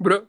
Bro.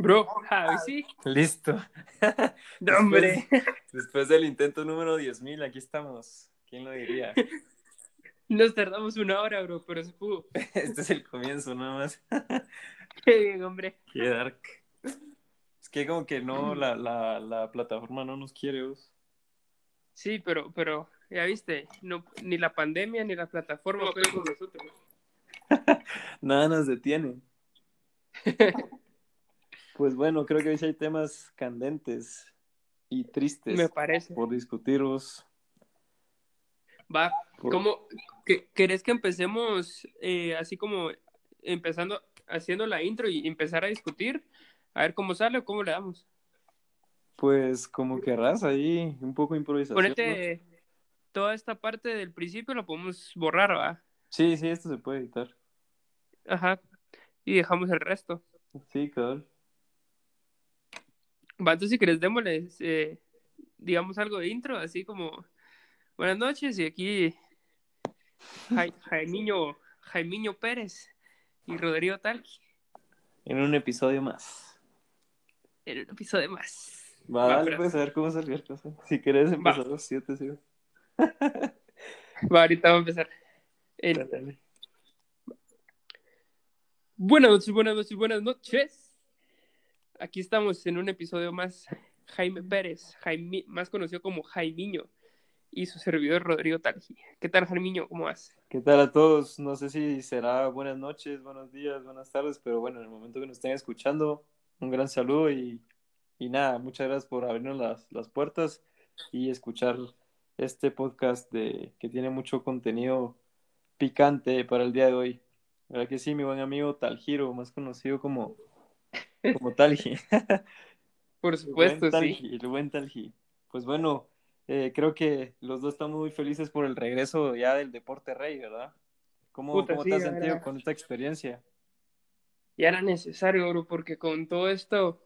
Bro, Javi, sí. Listo. No, hombre. Después del intento número 10.000, aquí estamos. ¿Quién lo diría? Nos tardamos una hora, bro, pero se pudo. Este es el comienzo, nada más. Qué bien, hombre. Qué dark. Es que como que no, la, la, la plataforma no nos quiere, vos. Sí, pero, pero, ya viste, no, ni la pandemia ni la plataforma pueden con nosotros. Nada nos detiene. Pues bueno, creo que hoy hay temas candentes y tristes Me parece. por discutirlos. Va, Por- ¿cómo que, querés que empecemos eh, así como empezando, haciendo la intro y empezar a discutir? A ver cómo sale o cómo le damos. Pues como querrás ahí, un poco improvisación. ¿no? Ponete toda esta parte del principio, la podemos borrar, ¿va? Sí, sí, esto se puede editar. Ajá. Y dejamos el resto. Sí, cabrón. Va, entonces si querés démosles, eh, digamos algo de intro, así como buenas noches y aquí Jai- Jaimiño, Jaimiño Pérez y Rodrigo Talqui En un episodio más. en un episodio más. Va, Va, dale, pues a ver cómo salió el cosa. Si querés empezar los siete, sí. Va, ahorita va a empezar. Buenas noches, buenas noches, buenas noches. Aquí estamos en un episodio más. Jaime Pérez, Jaime, más conocido como Jaimiño, y su servidor Rodrigo Talgi. ¿Qué tal, Jaimiño? ¿Cómo vas? ¿Qué tal a todos? No sé si será buenas noches, buenos días, buenas tardes, pero bueno, en el momento que nos estén escuchando, un gran saludo y, y nada, muchas gracias por abrirnos las, las puertas y escuchar este podcast de, que tiene mucho contenido picante para el día de hoy. ¿Verdad que sí, mi buen amigo Taljiro, más conocido como, como Talgi? Por El supuesto, buen sí. Talgi, el buen Talgi. Pues bueno, eh, creo que los dos estamos muy felices por el regreso ya del deporte rey, ¿verdad? ¿Cómo, Puta, cómo sí, te has sentido con esta experiencia? Ya era necesario, bro, porque con todo esto,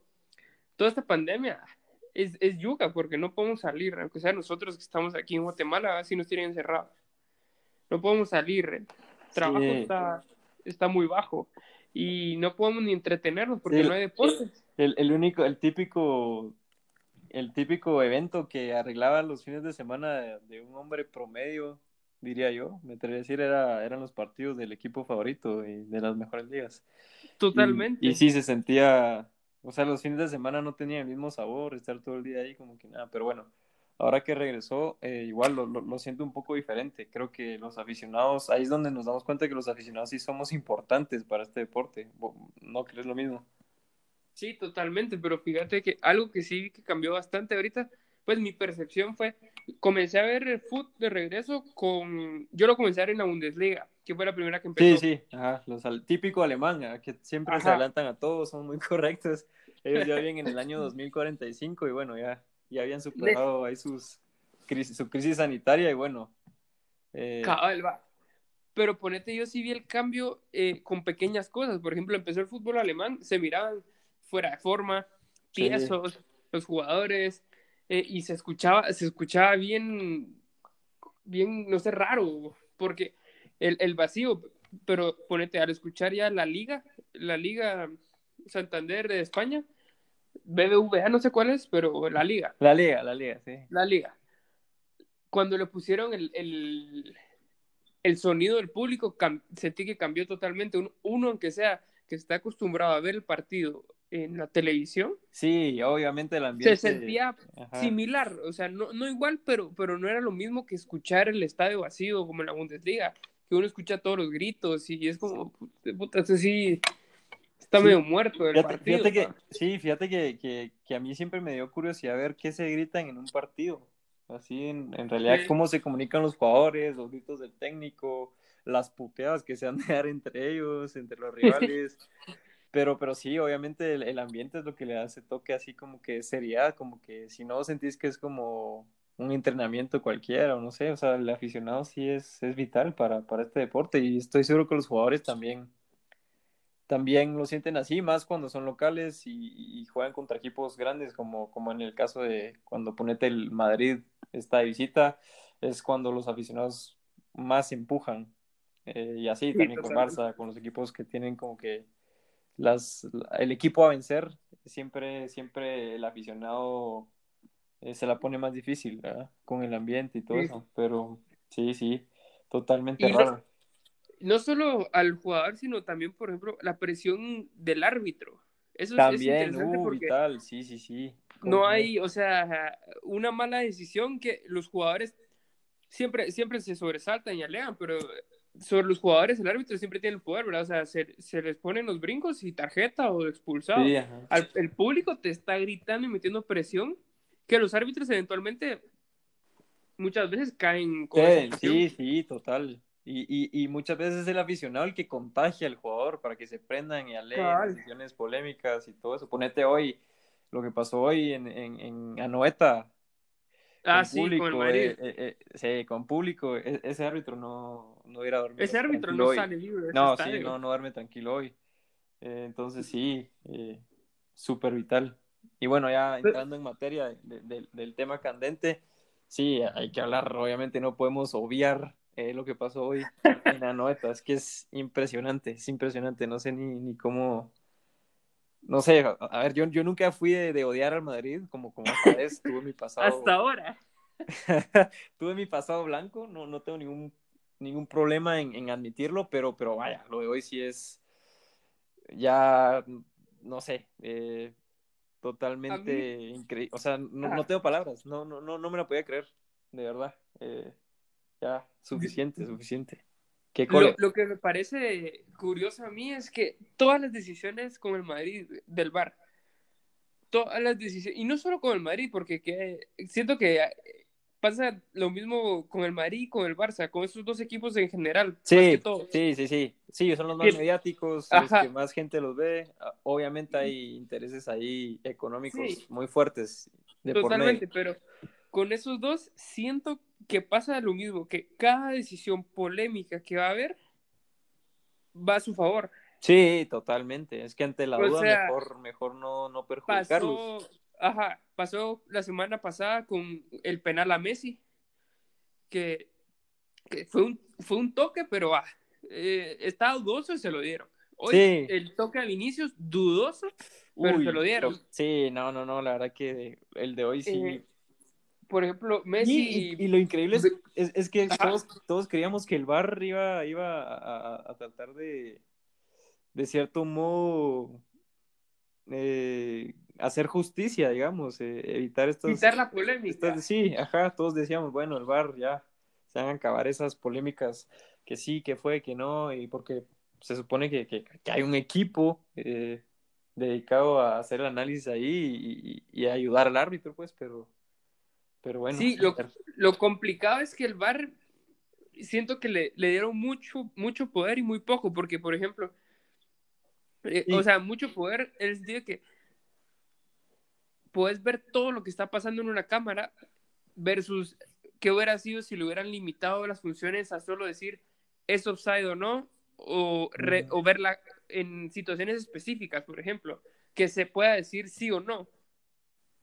toda esta pandemia, es, es yuca, porque no podemos salir, aunque sea nosotros que estamos aquí en Guatemala, así nos tienen encerrados. No podemos salir, el trabajo Sí. está, está muy bajo y no podemos ni entretenernos porque no hay deportes. El, el único, el típico, el típico evento que arreglaba los fines de semana de, de un hombre promedio, diría yo, me atrevería a decir, era, eran los partidos del equipo favorito y de las mejores ligas. Totalmente. Y, y sí se sentía, o sea, los fines de semana no tenían el mismo sabor, estar todo el día ahí como que nada, pero bueno, ahora que regresó, eh, igual lo, lo, lo siento un poco diferente. Creo que los aficionados, ahí es donde nos damos cuenta que los aficionados sí somos importantes para este deporte. ¿Vo- ¿No crees lo mismo? Sí, totalmente, pero fíjate que algo que sí que cambió bastante ahorita, pues mi percepción fue, comencé a ver el fútbol de regreso con, yo lo comencé a ver en la Bundesliga, que fue la primera que Sí, empezó. sí, ajá, los al- típico alemán, ¿ah? que siempre se Ajá. adelantan a todos, son muy correctos. Ellos ya viven en el año 2045 y bueno, ya, ya habían superado ahí sus su crisis sanitaria y bueno. eh, Cabal, va. Pero ponete, yo sí vi el cambio eh, con pequeñas cosas. Por ejemplo, empezó el fútbol alemán, se miraban fuera de forma, Sí. tiesos, los jugadores, eh, y se escuchaba, se escuchaba bien, bien, no sé, raro, porque el, el vacío, pero ponete, al escuchar ya la liga, la liga Santander de España, BBVA, no sé cuál es, pero la liga. La liga, la liga, sí. La liga. Cuando le pusieron el, el, el sonido del público, sentí que cambió totalmente. Uno, uno, aunque sea que está acostumbrado a ver el partido en la televisión. Sí, obviamente el ambiente. Se sentía similar, o sea, no, no igual, pero, pero no era lo mismo que escuchar el estadio vacío como en la Bundesliga, que uno escucha todos los gritos y es como, puta, sí, está medio muerto el partido. Fíjate que, sí, fíjate que, que, que, a mí siempre me dio curiosidad ver qué se gritan en un partido. Así, en, en realidad, cómo se comunican los jugadores, los gritos del técnico, las puteadas que se han de dar entre ellos, entre los rivales. Pero, pero sí, obviamente el, ambiente es lo que le hace toque así como que seriedad, como que si no sentís que es como un entrenamiento cualquiera o no sé, o sea, el aficionado sí es, es vital para, para este deporte y estoy seguro que los jugadores también, también lo sienten así, más cuando son locales y, juegan contra equipos grandes, como, como en el caso de cuando ponete el Madrid está de visita, es cuando los aficionados más empujan. Eh, y así también con Barça, con los equipos que tienen como que las, el equipo a vencer, siempre, siempre el aficionado eh, se la pone más difícil, ¿verdad? Con el ambiente y todo eso, pero sí, sí, totalmente raro. No, solo al jugador, sino también, por ejemplo, la presión del árbitro. Eso también, es uh, vital, sí, sí, sí. No hay, o sea, una mala decisión que los jugadores siempre, siempre se sobresaltan y alegan, pero sobre los jugadores, el árbitro siempre tiene el poder, ¿verdad? O sea, se, se les ponen los brincos y tarjeta o expulsado. el público te está gritando y metiendo presión que los árbitros eventualmente muchas veces caen con Sí, sí, total. Y, y, y, muchas veces es el aficionado el que contagia al jugador para que se prendan y aleguen decisiones polémicas y todo eso. Ponete hoy lo que pasó hoy en, en, en Anoeta, Ah, sí, con el. Eh, eh, eh, sí, con público. E, ese árbitro no, no hubiera dormido. Ese árbitro no sale libre. No, sí, no, no duerme tranquilo hoy. entonces, sí, súper vital. Y bueno, ya entrando en materia del tema candente, sí, hay que hablar. Obviamente, no podemos obviar lo que pasó hoy en Anoeta. Es que es impresionante, es impresionante. No sé ni, ni cómo no sé, a ver, yo, yo nunca fui de, odiar al Madrid, como, como esta vez tuve mi pasado. Hasta ahora. tuve mi pasado blanco, no, no tengo ningún, ningún problema en, admitirlo, pero, pero vaya, lo de hoy sí es ya, no sé, eh, totalmente increíble. O sea, no, tengo palabras, no, no, no, no me lo podía creer, de verdad. Eh, ya, suficiente, suficiente. Lo, que me parece curioso a mí es que todas las decisiones con el Madrid del Bar, todas las decisiones, y no solo con el Madrid, porque que, siento que pasa lo mismo con el Madrid y con el Barça, con esos dos equipos en general. Sí, sí, sí, sí, sí, son los más mediáticos, los que más gente los ve. Ah, obviamente hay intereses ahí económicos muy fuertes. Totalmente, pero con esos dos siento que pasa lo mismo, que cada decisión polémica que va a haber va a su favor. Sí, totalmente. Es que ante la duda mejor, mejor no, no perjudicarlos. Pasó, ajá, pasó la semana pasada con el penal a Messi, que, fue, un, fue un toque, pero ah, eh, estaba dudoso y se lo dieron. Hoy el toque al inicio, dudoso, pero se lo dieron. Sí, no, no, no, la verdad que el de hoy sí. Eh, por ejemplo, Messi. Y, lo increíble es, es, que todos, todos, creíamos que el bar iba, iba a, a, tratar de, de cierto modo, eh, hacer justicia, digamos, eh, evitar estos. Evitar la polémica. sí, ajá, todos decíamos, bueno, el bar ya se van a acabar esas polémicas que sí, que fue, que no, y porque se supone que, que, hay un equipo eh, dedicado a hacer el análisis ahí y, y, ayudar al árbitro, pues, pero pero bueno. Sí, lo, complicado es que el VAR siento que le, dieron mucho, mucho poder y muy poco, porque por ejemplo, eh, o sea, mucho poder es decir que puedes ver todo lo que está pasando en una cámara versus qué hubiera sido si le hubieran limitado las funciones a solo decir es offside o no, o, o verla en situaciones específicas, por ejemplo, que se pueda decir sí o no.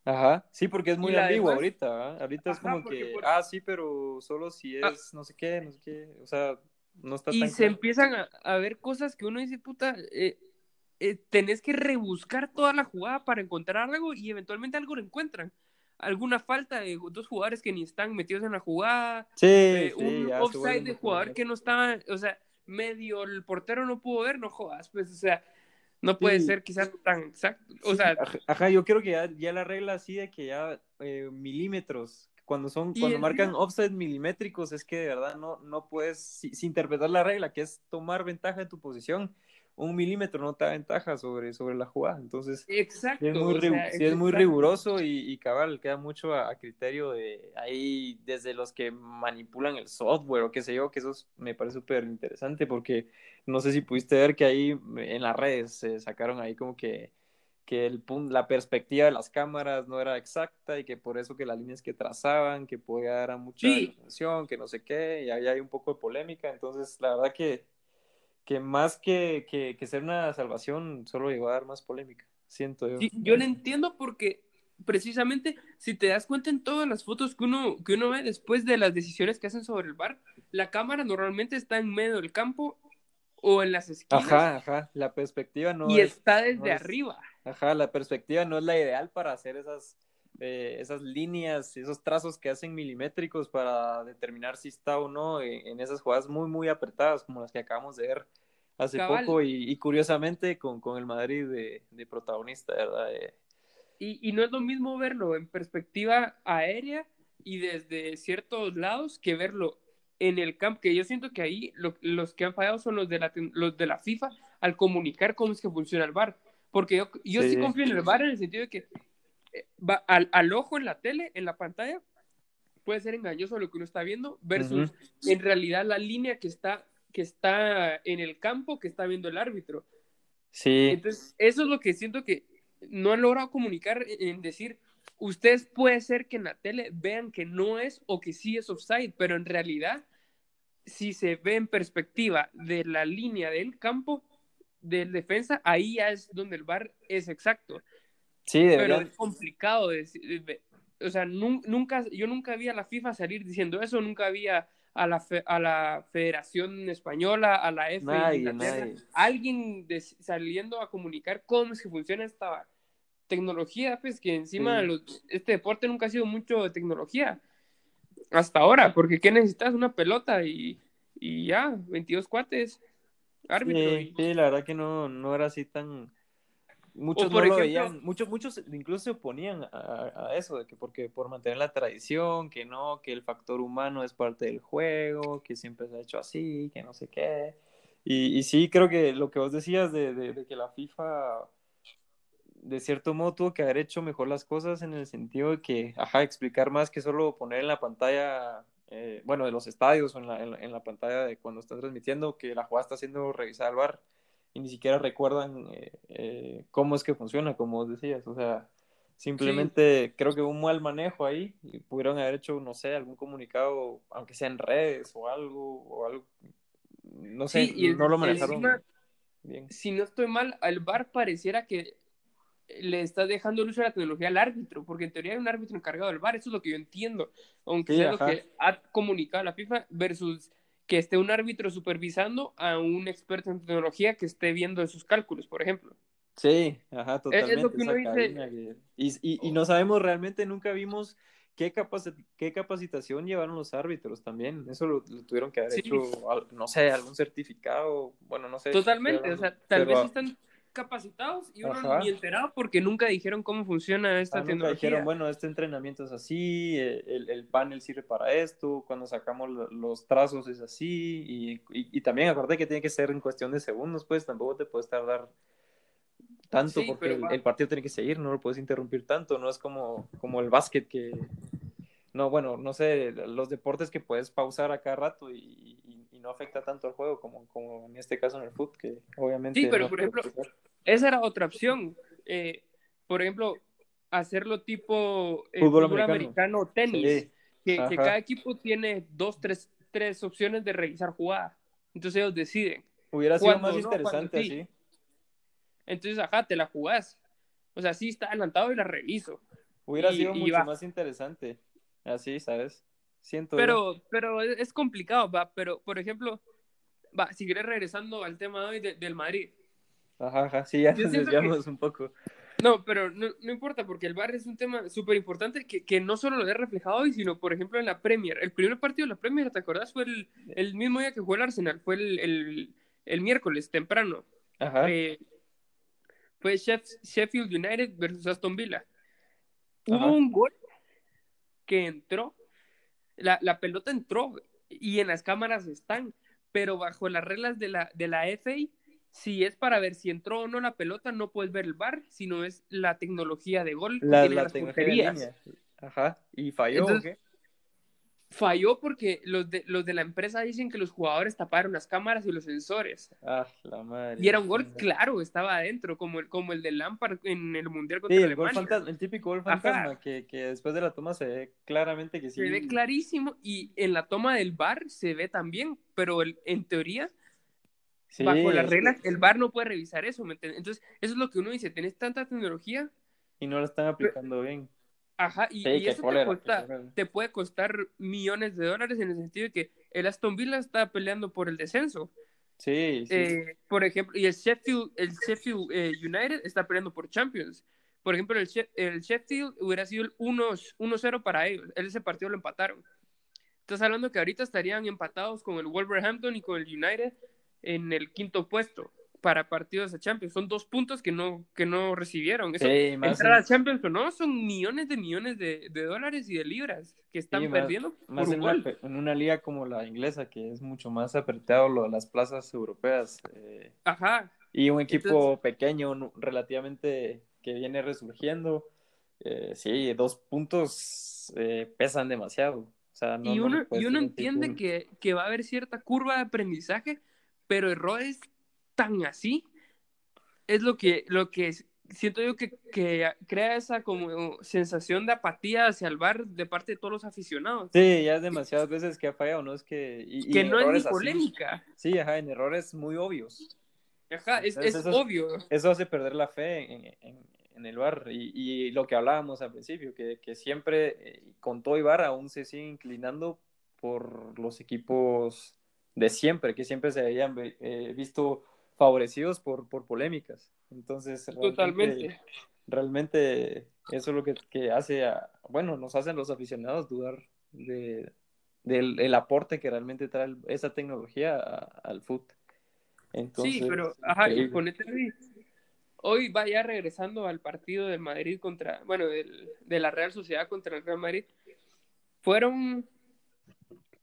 Ajá, sí, porque es muy ambiguo ahorita, Ahorita es como que, ah, sí, pero solo si ah. es no sé qué, no sé qué, o sea... no está y tan se claro. empiezan a, a ver cosas que uno dice, puta, eh, eh, tenés que rebuscar toda la jugada para encontrar algo y eventualmente algo lo encuentran. Alguna falta de dos jugadores que ni están metidos en la jugada, Sí, eh, sí, un offside de jugador que no estaba, o sea, medio el portero no pudo ver, no jodas, pues, o sea, no puede Sí. ser quizás tan exacto. O sea, ajá, yo creo que ya, ya la regla así de que ya eh, milímetros, cuando son, cuando marcan offset milimétricos, es que de verdad no, no puedes, si, si interpretar la regla, que es tomar ventaja de tu posición, un milímetro no te da ventaja sobre, sobre la jugada. Entonces, exacto. es muy, o sea, sí es muy riguroso y, y cabal, queda mucho a, a criterio de ahí, desde los que manipulan el software o qué sé yo, que eso es- me parece súper interesante porque no sé si pudiste ver que ahí en las redes se sacaron ahí como que, que el la perspectiva de las cámaras no era exacta y que por eso que las líneas que trazaban, que podía dar a mucha Sí. que no sé qué, y ahí hay un poco de polémica. Entonces, la verdad que, que más que, que, que ser una salvación, solo llegó a dar más polémica, siento yo. Sí, yo lo entiendo porque precisamente si te das cuenta en todas las fotos que uno, que uno ve después de las decisiones que hacen sobre el bar, la cámara normalmente está en medio del campo o en las esquinas Ajá, ajá, la perspectiva no y es, está desde no es- arriba. ajá, la perspectiva no es la ideal para hacer esas, eh, esas líneas, esos trazos que hacen milimétricos para determinar si está o no en, en esas jugadas muy, muy apretadas como las que acabamos de ver hace Cabal. poco y, y curiosamente con, con el Madrid de, de protagonista, ¿verdad? Eh, Y, y no es lo mismo verlo en perspectiva aérea y desde ciertos lados que verlo en el campo, que yo siento que ahí lo- los que han fallado son los de, la, los de la FIFA al comunicar cómo es que funciona el VAR. Porque yo, yo sí. Sí. confío en el VAR en el sentido de que va al, al ojo en la tele, en la pantalla, puede ser engañoso lo que uno está viendo versus Ujú. en realidad la línea que está, que está en el campo que está viendo el árbitro. sí, Entonces, eso es lo que siento que no han logrado comunicar en decir, ustedes puede ser que en la tele vean que no es o que sí es offside, pero en realidad, si se ve en perspectiva de la línea del campo del defensa, ahí ya es donde el VAR es exacto. Sí, Pero deberían, es complicado decir, de- o sea, nun- nunca, yo nunca vi a la FIFA salir diciendo eso, nunca vi a, la, fe- a la Federación Española, a la F de Nadie, Inglaterra, nadie. alguien de- saliendo a comunicar cómo es que funciona esta tecnología, pues que encima Sí. los- este deporte nunca ha sido mucho de tecnología hasta ahora, porque ¿qué necesitas? Una pelota y, y ya, 22 cuates, árbitro. Sí, y- sí, la verdad que no, no era así tan... Muchos por no lo ejemplo- veían, muchos, muchos incluso se oponían a, a eso, de que porque por mantener la tradición, que no, que el factor humano es parte del juego, que siempre se ha hecho así, que no sé qué. Y, y sí, creo que lo que vos decías de, de- de que la FIFA, de cierto modo, tuvo que haber hecho mejor las cosas en el sentido de que, ajá, explicar más que solo poner en la pantalla, eh, bueno, de los estadios o en la, en la- en la pantalla de cuando están transmitiendo, que la jugada está siendo revisada al bar y ni siquiera recuerdan eh, eh, cómo es que funciona, como vos decías. O sea, simplemente creo que hubo un mal manejo ahí y pudieron haber hecho, no sé, algún comunicado, aunque sea en redes o algo, o algo, no sé, Sí, y no lo manejaron encima- bien. si no estoy mal, al VAR pareciera que le está dejando el uso de la tecnología al árbitro, porque en teoría hay un árbitro encargado del VAR, eso es lo que yo entiendo, aunque Sí, sea ajá. lo que ha comunicado la FIFA versus que esté un árbitro supervisando a un experto en tecnología que esté viendo esos cálculos, por ejemplo. Sí, ajá, totalmente. es lo que uno dice. que- Y, y, y no sabemos realmente, nunca vimos qué, qué capacitación llevaron los árbitros también. Eso lo, lo tuvieron que haber Sí. hecho, no sé, algún certificado, bueno, no sé. Totalmente, o sea, tal pero- vez están capacitados y uno Ajá. ni enterado porque nunca dijeron cómo funciona esta Ah, nunca dijeron, bueno, este entrenamiento es así, eh, el, el panel sirve para esto, cuando sacamos lo- los trazos es así, y, y, y también acuérdate que tiene que ser en cuestión de segundos, pues tampoco te puedes tardar tanto Sí, porque el, el partido tiene que seguir, no lo puedes interrumpir tanto, no es como, como el básquet que, no, bueno, no sé, los deportes que puedes pausar a cada rato y, y- y no afecta tanto al juego como, como en este caso en el fútbol, que obviamente... Sí, pero no por ejemplo, pasar. Esa era otra opción. Eh, por ejemplo, hacerlo tipo eh, Fútbol fútbol, americano. tenis. Sí, que, cada equipo tiene dos, tres, tres opciones de revisar jugada. Entonces ellos deciden. hubiera sido más no, interesante sí. así. Entonces, ajá, te la jugás. O sea, sí está adelantado y la reviso. Hubiera Y- sido mucho más interesante. Así, ¿sabes? Siento. yo. Pero, pero es complicado, va. Pero, por ejemplo, va, si querés regresando al tema de hoy de- del Madrid. Ajá, ajá, sí, ya nos que- desviamos un poco. No, pero no, no importa, porque el VAR es un tema súper importante que, que no solo lo he reflejado hoy, sino, por ejemplo, en la Premier. El primer partido de la Premier, ¿te acordás? Fue el, el mismo día que jugó el Arsenal, fue el, el, el miércoles, temprano. Ajá. Eh, fue Sheff- Sheffield United versus Aston Villa. Hubo un gol que entró, la, la pelota entró y en las cámaras están, pero bajo las reglas de la, de la FA, si es para ver si entró o no la pelota, no puedes ver el VAR, sino es la tecnología de gol que La, las tecnología de porterías. línea. Ajá. ¿Y falló o Entonces, qué? Falló porque los de, los de la empresa dicen que los jugadores taparon las cámaras y los sensores. Ah, la madre. Y era un gol Sí, claro, estaba adentro, como el, como el de Lampard en el Mundial contra el gol Alemania. fantasma, el típico gol fantasma que, que después de la toma se ve claramente que sí. Se ve clarísimo y en la toma del VAR se ve también, pero el- en teoría, Sí, bajo las reglas, el VAR no puede revisar eso. ¿me entiendes? Entonces, eso es lo que uno dice, tenés tanta tecnología, Y no lo están aplicando bien. Ajá, y, Sí, y qué eso te, cólera, cuesta- te puede costar millones de dólares en el sentido de que el Aston Villa está peleando por el descenso. Sí, sí. Eh, por ejemplo, y el Sheffield, el Sheffield eh, United está peleando por Champions. Por ejemplo, el, She- el Sheffield hubiera sido el 1 1-0 para ellos. Ese partido lo empataron. Estás hablando que ahorita estarían empatados con el Wolverhampton y con el United en el quinto puesto para partidos de Champions. Son dos puntos que no, que no recibieron. Eso, Sí, más entrar a en- Champions o no, son millones de millones de, de dólares y de libras que están Sí, más- perdiendo Más por en un una, en liga como la inglesa, que es mucho más apretado lo de las plazas europeas. eh, Ajá. y un equipo Entonces- pequeño, relativamente que viene resurgiendo. eh, sí, dos puntos eh, pesan demasiado. O sea, no, y no uno, y uno entiende que, que va a haber cierta curva de aprendizaje, pero errores tan así es lo que, lo que siento yo que, que crea esa como sensación de apatía hacia el bar de parte de todos los aficionados. Sí, ya es demasiadas veces que ha fallado, ¿no? Es que... Y, y que en no es ni errores así. polémica. Sí, ajá, en errores muy obvios. Ajá, es, Entonces, es eso es- obvio. Eso hace perder la fe en, en- en el bar. Y, y lo que hablábamos al principio, que, que siempre, eh, con todo y bar, aún se sigue inclinando por los equipos de siempre, que siempre se habían eh, visto favorecidos por, por polémicas. Entonces, realmente- Totalmente. realmente eso es lo que, que hace, a- bueno, nos hacen los aficionados dudar de, del el aporte que realmente trae esa tecnología a- al fútbol. Entonces, sí, pero, ajá, y ponete hoy, hoy va ya regresando al partido del Madrid contra, bueno, del- de la Real Sociedad contra el Real Madrid. Fueron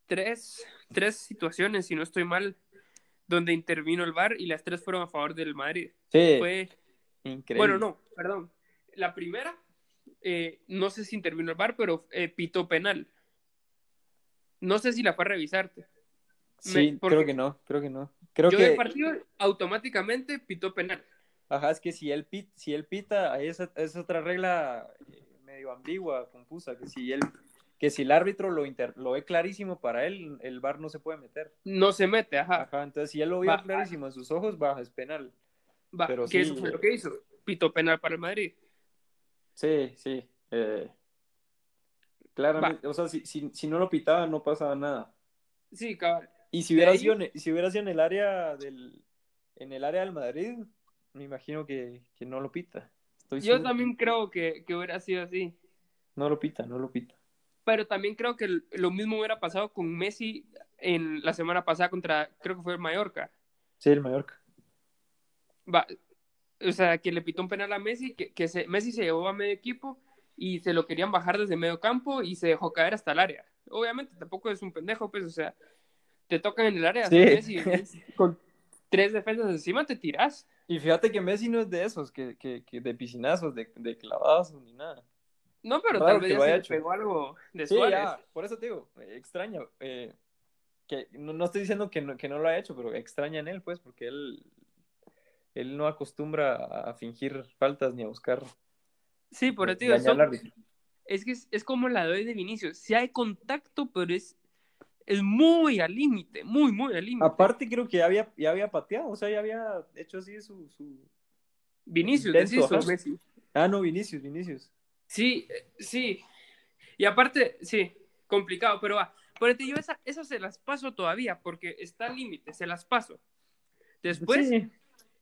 tres, tres situaciones, si no estoy mal, donde intervino el VAR y las tres fueron a favor del Madrid. Sí, Fue, increíble. bueno, no, perdón. La primera, eh, no sé si intervino el VAR, pero eh, pitó penal. No sé si la fue a revisarte. Sí, me- creo que no, creo que no. Creo Yo que, partido automáticamente pitó penal. ajá, es que si él, pit, si él pita, ahí es, es otra regla eh, medio ambigua, confusa, que si él, que si el árbitro lo, inter, lo ve clarísimo para él, el VAR no se puede meter. No se mete, ajá. Ajá, entonces si él lo vio Va. clarísimo en sus ojos, baja, es penal. Va, Pero que sí, eso fue eh, lo que hizo. Pitó penal para el Madrid. Sí, sí. eh, claramente, o sea, si, si, si no lo pitaba, no pasaba nada. Sí, cabal. Y si hubiera, sido, en- si hubiera sido en el área del, en el área del Madrid, me imagino que, que no lo pita. Estoy Yo seguro. también creo que, que hubiera sido así. No lo pita, no lo pita. Pero también creo que lo mismo hubiera pasado con Messi en la semana pasada contra, creo que fue el Mallorca. Sí, el Mallorca. Va, o sea, que le pitó un penal a Messi, que, que se, Messi se llevó a medio equipo y se lo querían bajar desde medio campo y se dejó caer hasta el área. Obviamente tampoco es un pendejo, pues, o sea, te tocan en el área, Sí. Messi, con tres defensas encima te tirás. Y fíjate que Messi no es de esos, que, que, que de piscinazos, de, de clavazos, ni nada. No, pero tal vez ya se hecho. pegó algo de Sí, Suárez. ya, por eso te digo, eh, extraña. eh, que no, no estoy diciendo que no, que no lo ha hecho, pero extraña en él, pues, porque él, él no acostumbra a fingir faltas ni a buscar Sí, por eso te digo, son- es que es, es como la de hoy de Vinicius. Si hay contacto, pero es, es muy al límite, muy, muy al límite. Aparte creo que ya había, ya había pateado, o sea, ya había hecho así su... su... Vinicius, ajá. Messi. Ah, no, Vinicius, Vinicius. Sí, eh, sí. Y aparte, sí, complicado, pero va. Por eso yo esa, esas se las paso todavía, porque está al límite, se las paso. Después, Sí.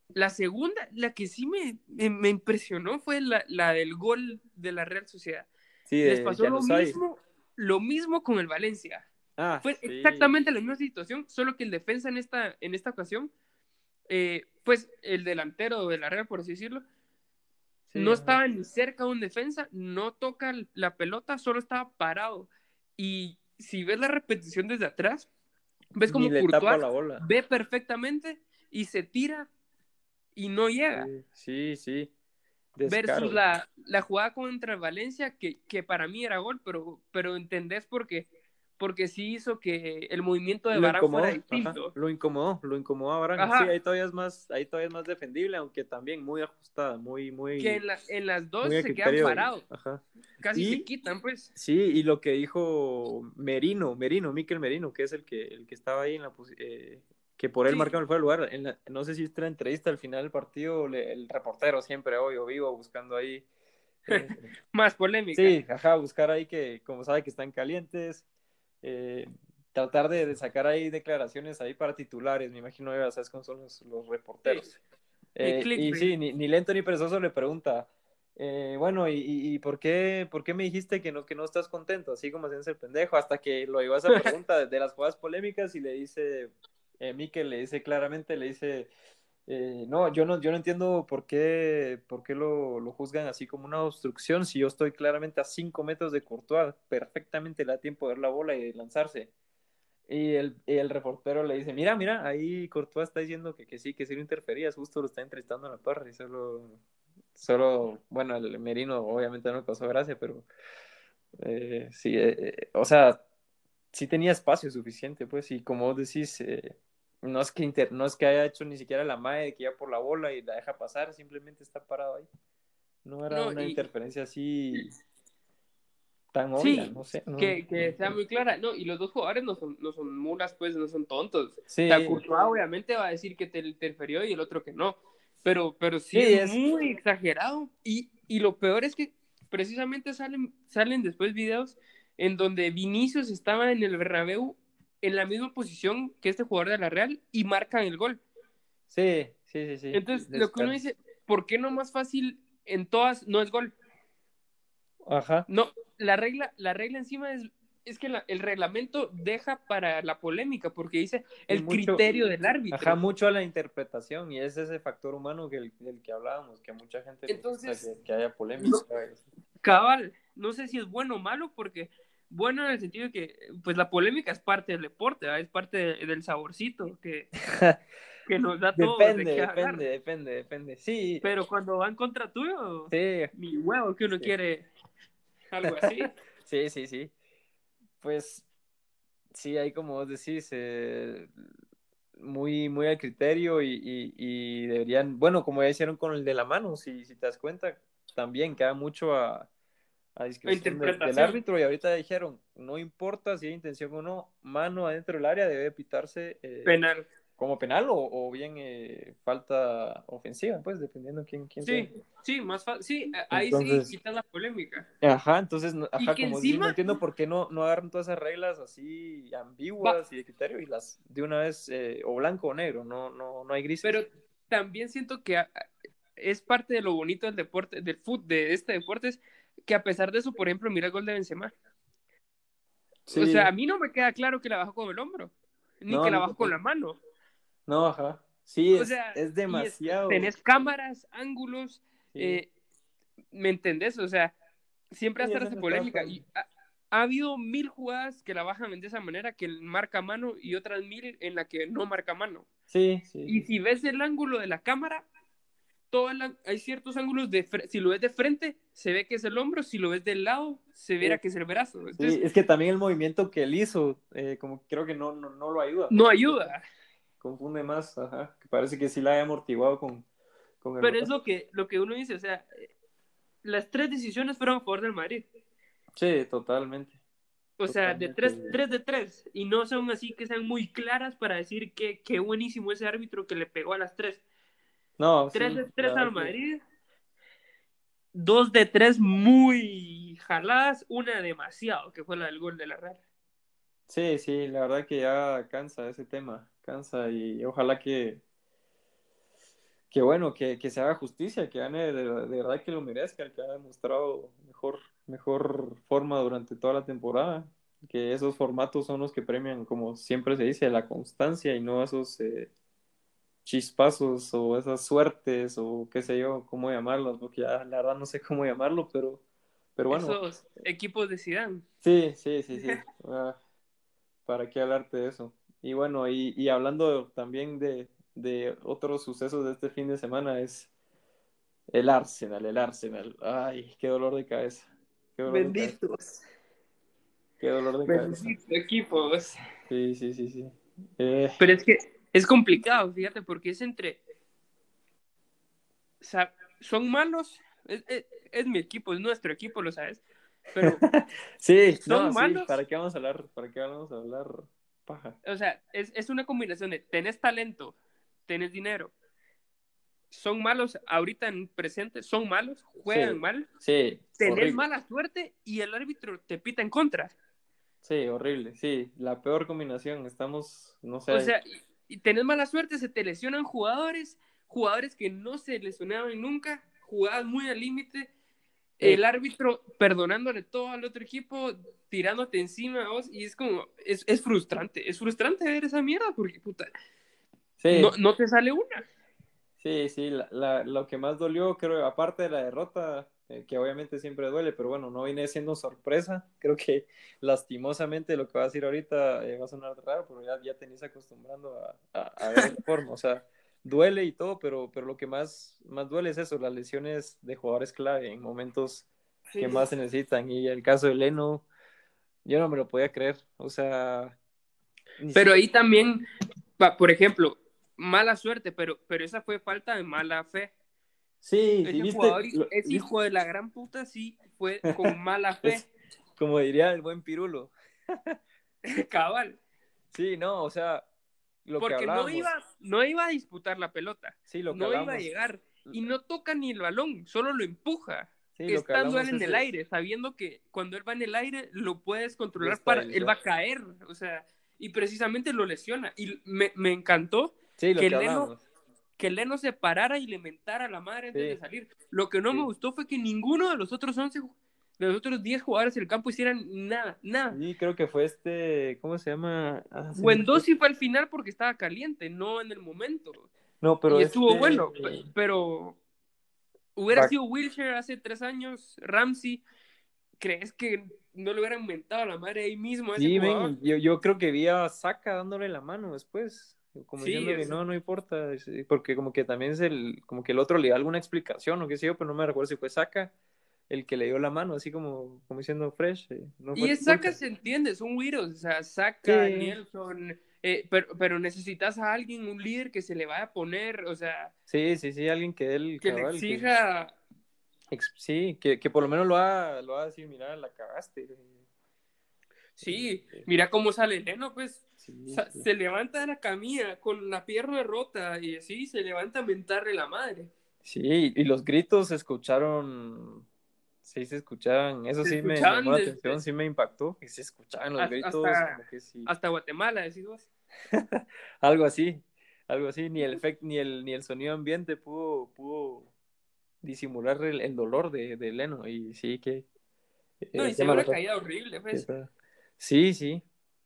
la segunda, la que sí me, me, me impresionó fue la, la del gol de la Real Sociedad. Sí, Les pasó lo mismo, lo mismo con el Valencia. Ah, Fue sí. exactamente la misma situación, solo que el defensa en esta, en esta ocasión, eh, pues el delantero de la Real, por así decirlo, Sí, no ajá. estaba ni cerca de un defensa, no toca la pelota, solo estaba parado. Y si ves la repetición desde atrás, ves como Courtois la bola. ve perfectamente y se tira y no llega. Sí, sí. Versus la, la jugada contra Valencia, que, que para mí era gol, pero, pero entendés porque, porque sí hizo que el movimiento de incomodó, fuera ajá, distinto. lo incomodó, lo incomodó a. Ajá. Sí, ahí todavía es más, ahí todavía es más defendible, aunque también muy ajustada, muy, muy, Que en, la- en las dos se quedan parados, Ajá. casi Y- se quitan, pues. Sí, y lo que dijo Merino, Merino, Miquel Merino, que es el que, el que estaba ahí en la eh, que por él Sí. marcaron el fuera de lugar. En la- no sé si esta entrevista al final del partido, le- el reportero siempre, obvio, vivo, buscando ahí. eh, Más polémica. Sí, ajá, buscar ahí que, como sabe que están calientes, eh, tratar de, de sacar ahí declaraciones ahí para titulares, me imagino, ya sabes cómo son los, los reporteros. Eh, y sí, ni, ni lento ni perezoso le pregunta, eh, bueno, ¿y, por, qué, por qué me dijiste que no, que no estás contento? Así como haciéndose el pendejo, hasta que lo llevó a esa pregunta de, de las jugadas polémicas y le dice, eh, Mikel le dice claramente, le dice, eh, no, yo no, yo no entiendo por qué, por qué lo, lo juzgan así como una obstrucción si yo estoy claramente a 5 metros de Courtois, perfectamente le da tiempo de ver la bola y lanzarse. Y el, el reportero le dice, mira, mira, ahí Courtois está diciendo que, que sí, que sí lo interferías, justo lo está entrevistando a la parra y solo, solo, bueno, el Merino obviamente no le causó gracia, pero eh, sí, eh, eh, o sea, sí tenía espacio suficiente, pues, y como decís, no es que inter- no es que haya hecho ni siquiera la mae de que iba por la bola y la deja pasar, simplemente está parado ahí. No era No, una y- interferencia así tan Sí, obvia, no sé. no- que, que sea muy clara. No, y los dos jugadores no son, no son mulas, pues, no son tontos. Sí, O sea, Courtois obviamente va a decir que te interferió y el otro que no. Pero, pero sí, Sí, es, es- muy exagerado. Y, y lo peor es que precisamente salen, salen después videos en donde Vinicius estaba en el Bernabéu en la misma posición que este jugador de la Real y marcan el gol. sí, sí, sí, sí. Entonces, lo que uno dice, ¿por qué no más fácil en todas no es gol? Ajá. No, la regla, la regla encima es, es que la- el reglamento deja para la polémica, porque dice el mucho- criterio del árbitro. Ajá, mucho a la interpretación y es ese factor humano que el, del que hablábamos, que mucha gente Entonces, que, que haya polémica. Cabal, no sé si es bueno o malo, porque bueno en el sentido de que pues la polémica es parte del deporte, ¿verdad? es parte de- del saborcito que, que nos da todo. de Depende, hablar. depende, depende, depende. Sí, Pero cuando va en contra tuyo, sí, mi huevo que uno Sí. quiere algo así. sí, sí, sí. Pues sí, ahí como vos decís, eh, muy, muy al criterio y, y- y deberían, bueno, como ya hicieron con el de la mano, si, si te das cuenta, también queda mucho a, a discreción del- del, árbitro y ahorita dijeron, no importa si hay intención o no, mano adentro del área debe pitarse eh, Penal. como penal o, o bien eh, falta ofensiva, pues dependiendo quién, quién Sí, sea. sí, más fácil. Sí, ahí Entonces- sí quitas la polémica. Ajá, entonces, ajá, como dices, no encima- entiendo por qué no, no agarran todas esas reglas así ambiguas y de criterio y las de una vez eh, o blanco o negro, no, no, no hay grises. Pero también siento que es parte de lo bonito del deporte, del fútbol, de este deporte, es que a pesar de eso, por ejemplo, mira el gol de Benzema. Sí. O sea, a mí no me queda claro que la bajó con el hombro, ni No, que la no, bajó con no. la mano. no, ajá. Sí, O es, sea, es demasiado. tenés cámaras, ángulos, Sí. eh, ¿me entendés? O sea, siempre va a Sí, no polémica. Y ha, ha habido mil jugadas que la bajan de esa manera, que marca mano, y otras mil en la que no marca mano. Sí, sí. Y si ves el ángulo de la cámara, todo hay ciertos ángulos de si lo ves de frente, se ve que es el hombro, si lo ves del lado, se verá Sí. que es el brazo. Sí, es que también el movimiento que él hizo, eh, como creo que no, no, no lo ayuda. no ayuda. Confunde más, ajá. Que parece que sí la haya amortiguado con, con el Pero es lo que, lo que uno dice, o sea, eh, las tres decisiones fueron a favor del Madrid. Sí, totalmente. O sea, de tres, tres de tres. Y no son así que sean muy claras para decir que, que buenísimo ese árbitro que le pegó a las tres. No, Tres sí, de la tres verdad al que- Madrid. Dos de tres muy jaladas. Una demasiado, que fue la del gol de la Real. Sí, sí, la verdad que ya cansa ese tema, cansa y ojalá que, que bueno, que, que se haga justicia, que gane de, de verdad que lo merezca, el que ha demostrado mejor, mejor forma durante toda la temporada, que esos formatos son los que premian, como siempre se dice, la constancia y no esos eh, chispazos o esas suertes o qué sé yo, cómo llamarlos, porque ya la verdad no sé cómo llamarlo, pero, pero bueno. Esos equipos de Zidane. Sí, sí, sí, sí. Ah, ¿Para qué hablarte de eso? Y bueno, y, y hablando también de, de otros sucesos de este fin de semana es el Arsenal, el Arsenal. Ay, qué dolor de cabeza. Qué dolor Benditos. De cabeza. Qué dolor de cabeza. Benditos equipos. Sí, sí, sí, sí. Eh, Pero es que es complicado, fíjate, porque es entre. O sea, son malos. Es, es- es mi equipo, es nuestro equipo, lo sabes. Pero, sí, ¿Son no, sí, malos? ¿para qué vamos a hablar? ¿Para qué vamos a hablar paja? o sea, es, es una combinación de tenés talento, tenés dinero. Son malos ahorita en presente, son malos, juegan Sí. mal, Sí, tenés horrible. mala suerte y el árbitro te pita en contra. Sí, horrible. Sí, la peor combinación. Estamos, no sé. O sea, y, tenés mala suerte, se te lesionan jugadores, jugadores que no se lesionaban nunca, jugadas muy al límite, Eh. el árbitro perdonándole todo al otro equipo, tirándote encima a vos, y es como, es, es frustrante, es frustrante ver esa mierda, porque puta, sí, no, no te sale una. sí, sí. La, la- lo que más dolió, creo, aparte de la derrota, eh, que obviamente siempre duele, pero bueno, no viene siendo sorpresa. Creo que lastimosamente lo que va a decir ahorita eh, va a sonar raro, pero ya, ya tenés acostumbrando a, a, a ver esa forma. O sea, duele y todo, pero, pero lo que más, más duele es eso, las lesiones de jugadores clave en momentos que más se necesitan. Y el caso de Leno, yo no me lo podía creer. O sea, Pero ahí también, por ejemplo, mala suerte, pero, pero esa fue falta de mala fe. Sí, Ese sí, viste, jugador, lo- ese viste- hijo de la gran puta, sí, fue con mala fe, Es- como diría el buen Pirulo. cabal. Sí, no, o sea, lo que Porque no iba, no iba a disputar la pelota. sí, lo que no iba a llegar y no toca ni el balón, solo lo empuja. sí, lo que estando él en es el aire, sabiendo que cuando él va en el aire lo puedes controlar para él va a caer, o sea, y precisamente lo lesiona y me, me encantó Sí, que que Leno-. Que Leno se parara y le mentara a la madre antes Sí. de salir. Lo que no Sí. me gustó fue que ninguno de los otros 11 ju- de los otros 10 jugadores del campo hicieran nada, nada. Sí, creo que fue este, ¿cómo se llama? Ah, Buendó fue. al final porque estaba caliente, no en el momento. No, pero y estuvo este- bueno, pe- pero hubiera Back- sido Wilshire hace tres años, Ramsey, ¿crees que no le hubieran mentado a la madre ahí mismo a ese Sí, ven, yo, yo creo que vi a Saka dándole la mano después, como Sí, que sea- no, no importa, sí, porque como que también es el, como que el otro le dio alguna explicación o qué sé yo, pero no me recuerdo si fue Saka el que le dio la mano, así como, como diciendo fresh. eh, no Y es culpa. se entiende, son güiros, o sea, Saka, Sí. Nelson, eh, pero, pero necesitas a alguien, un líder que se le vaya a poner, o sea, Sí, sí, sí, alguien que él que le exija, ex- sí, que, que por lo menos lo va, lo va a decir, mira, la cagaste. sí, mira cómo sale Leno, pues, Se levanta de la camilla con la pierna rota y así se levanta a mentarle la madre. Sí, y los gritos se escucharon, sí se escuchaban, eso Se sí me escuchaban llamó la desde- atención, sí me impactó, que se escuchaban los Hasta- gritos, como que sí, Hasta Guatemala, decís vos. algo así, algo así, ni el efect- ni el, ni el sonido ambiente pudo, pudo disimular el, el dolor de, de Leno, y sí que... No, eh, y se caída horrible, pues. Sí, sí,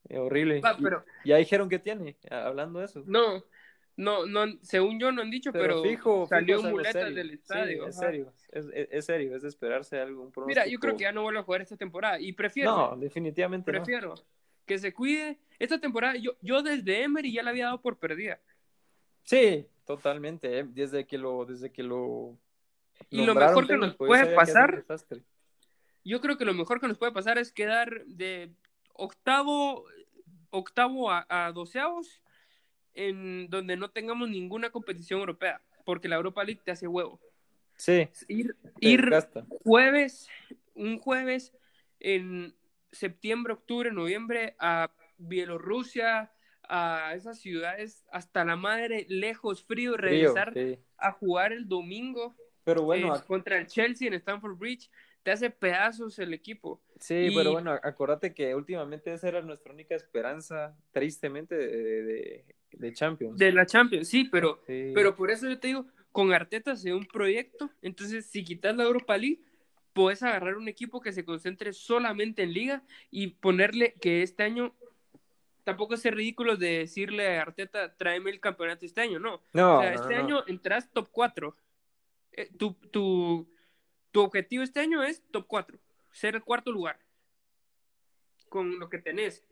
eh, horrible. Va, Y- pero ya dijeron que tiene, hablando de eso. no, no, no, según yo no han dicho, pero, fijo, salió fijo muletas serio. del Sí, estadio. es serio, es, es- es serio, es de esperarse algún Mira, pronóstico. yo creo que ya no vuelve a jugar esta temporada y prefiero, No, definitivamente no. prefiero que se cuide. Esta temporada, yo, yo desde Emery ya la había dado por perdida. Sí, totalmente. eh, Desde que lo, desde que lo. Y lo mejor que nos yo puede pasar-. Yo creo que lo mejor que nos puede pasar es quedar de octavo, octavo a, a doceavos en donde no tengamos ninguna competición europea, porque la Europa League te hace huevo. Sí, Ir, ir desgasta. jueves, un jueves en septiembre, octubre, noviembre a Bielorrusia, a esas ciudades hasta la madre, lejos, frío, Frío, regresar sí. a jugar el domingo Pero bueno, eh, contra el Chelsea en Stamford Bridge, te hace pedazos el equipo. Sí, pero bueno, acordate que últimamente esa era nuestra única esperanza, tristemente, de, de, Champions. De la Champions, sí, pero, pero por eso yo te digo, con Arteta se un proyecto, entonces si quitas la Europa League, puedes agarrar un equipo que se concentre solamente en liga y ponerle que este año tampoco es ridículo de decirle a Arteta, tráeme el campeonato este año, no. No. O sea, este año entras top 4. Eh, tu, tu, tu, objetivo este año es top 4, ser el cuarto lugar con lo que tenés.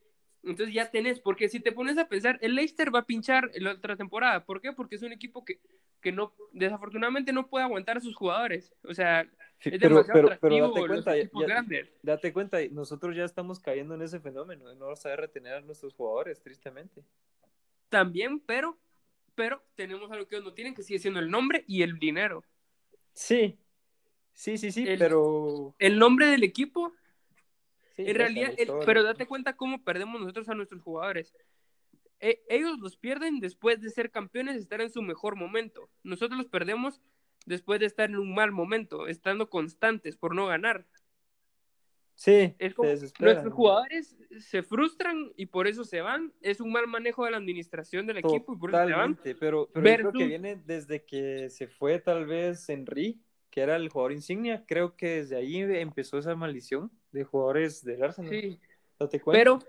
Entonces ya tenés, porque si te pones a pensar, el Leicester va a pinchar en la otra temporada. ¿Por qué? Porque es un equipo que, que no, desafortunadamente no puede aguantar a sus jugadores. O sea, es pero, pero, pero date cuenta, date cuenta, nosotros ya estamos cayendo en ese fenómeno de no saber retener a nuestros jugadores, tristemente. También, pero, pero tenemos algo que ellos no tienen, que sigue siendo el nombre y el dinero. Sí, sí, sí, sí, pero... El nombre del equipo, en realidad, pero date cuenta cómo perdemos nosotros a nuestros jugadores. E, ellos los pierden después de ser campeones, estar en su mejor momento. Nosotros los perdemos después de estar en un mal momento, estando constantes por no ganar. Sí, nuestros jugadores se frustran y por eso se van. Es un mal manejo de la administración del equipo y por eso se van. Pero, pero creo que viene desde que se fue tal vez Henry, que era el jugador insignia. Creo que desde ahí empezó esa maldición de jugadores del Arsenal. Sí. Pero,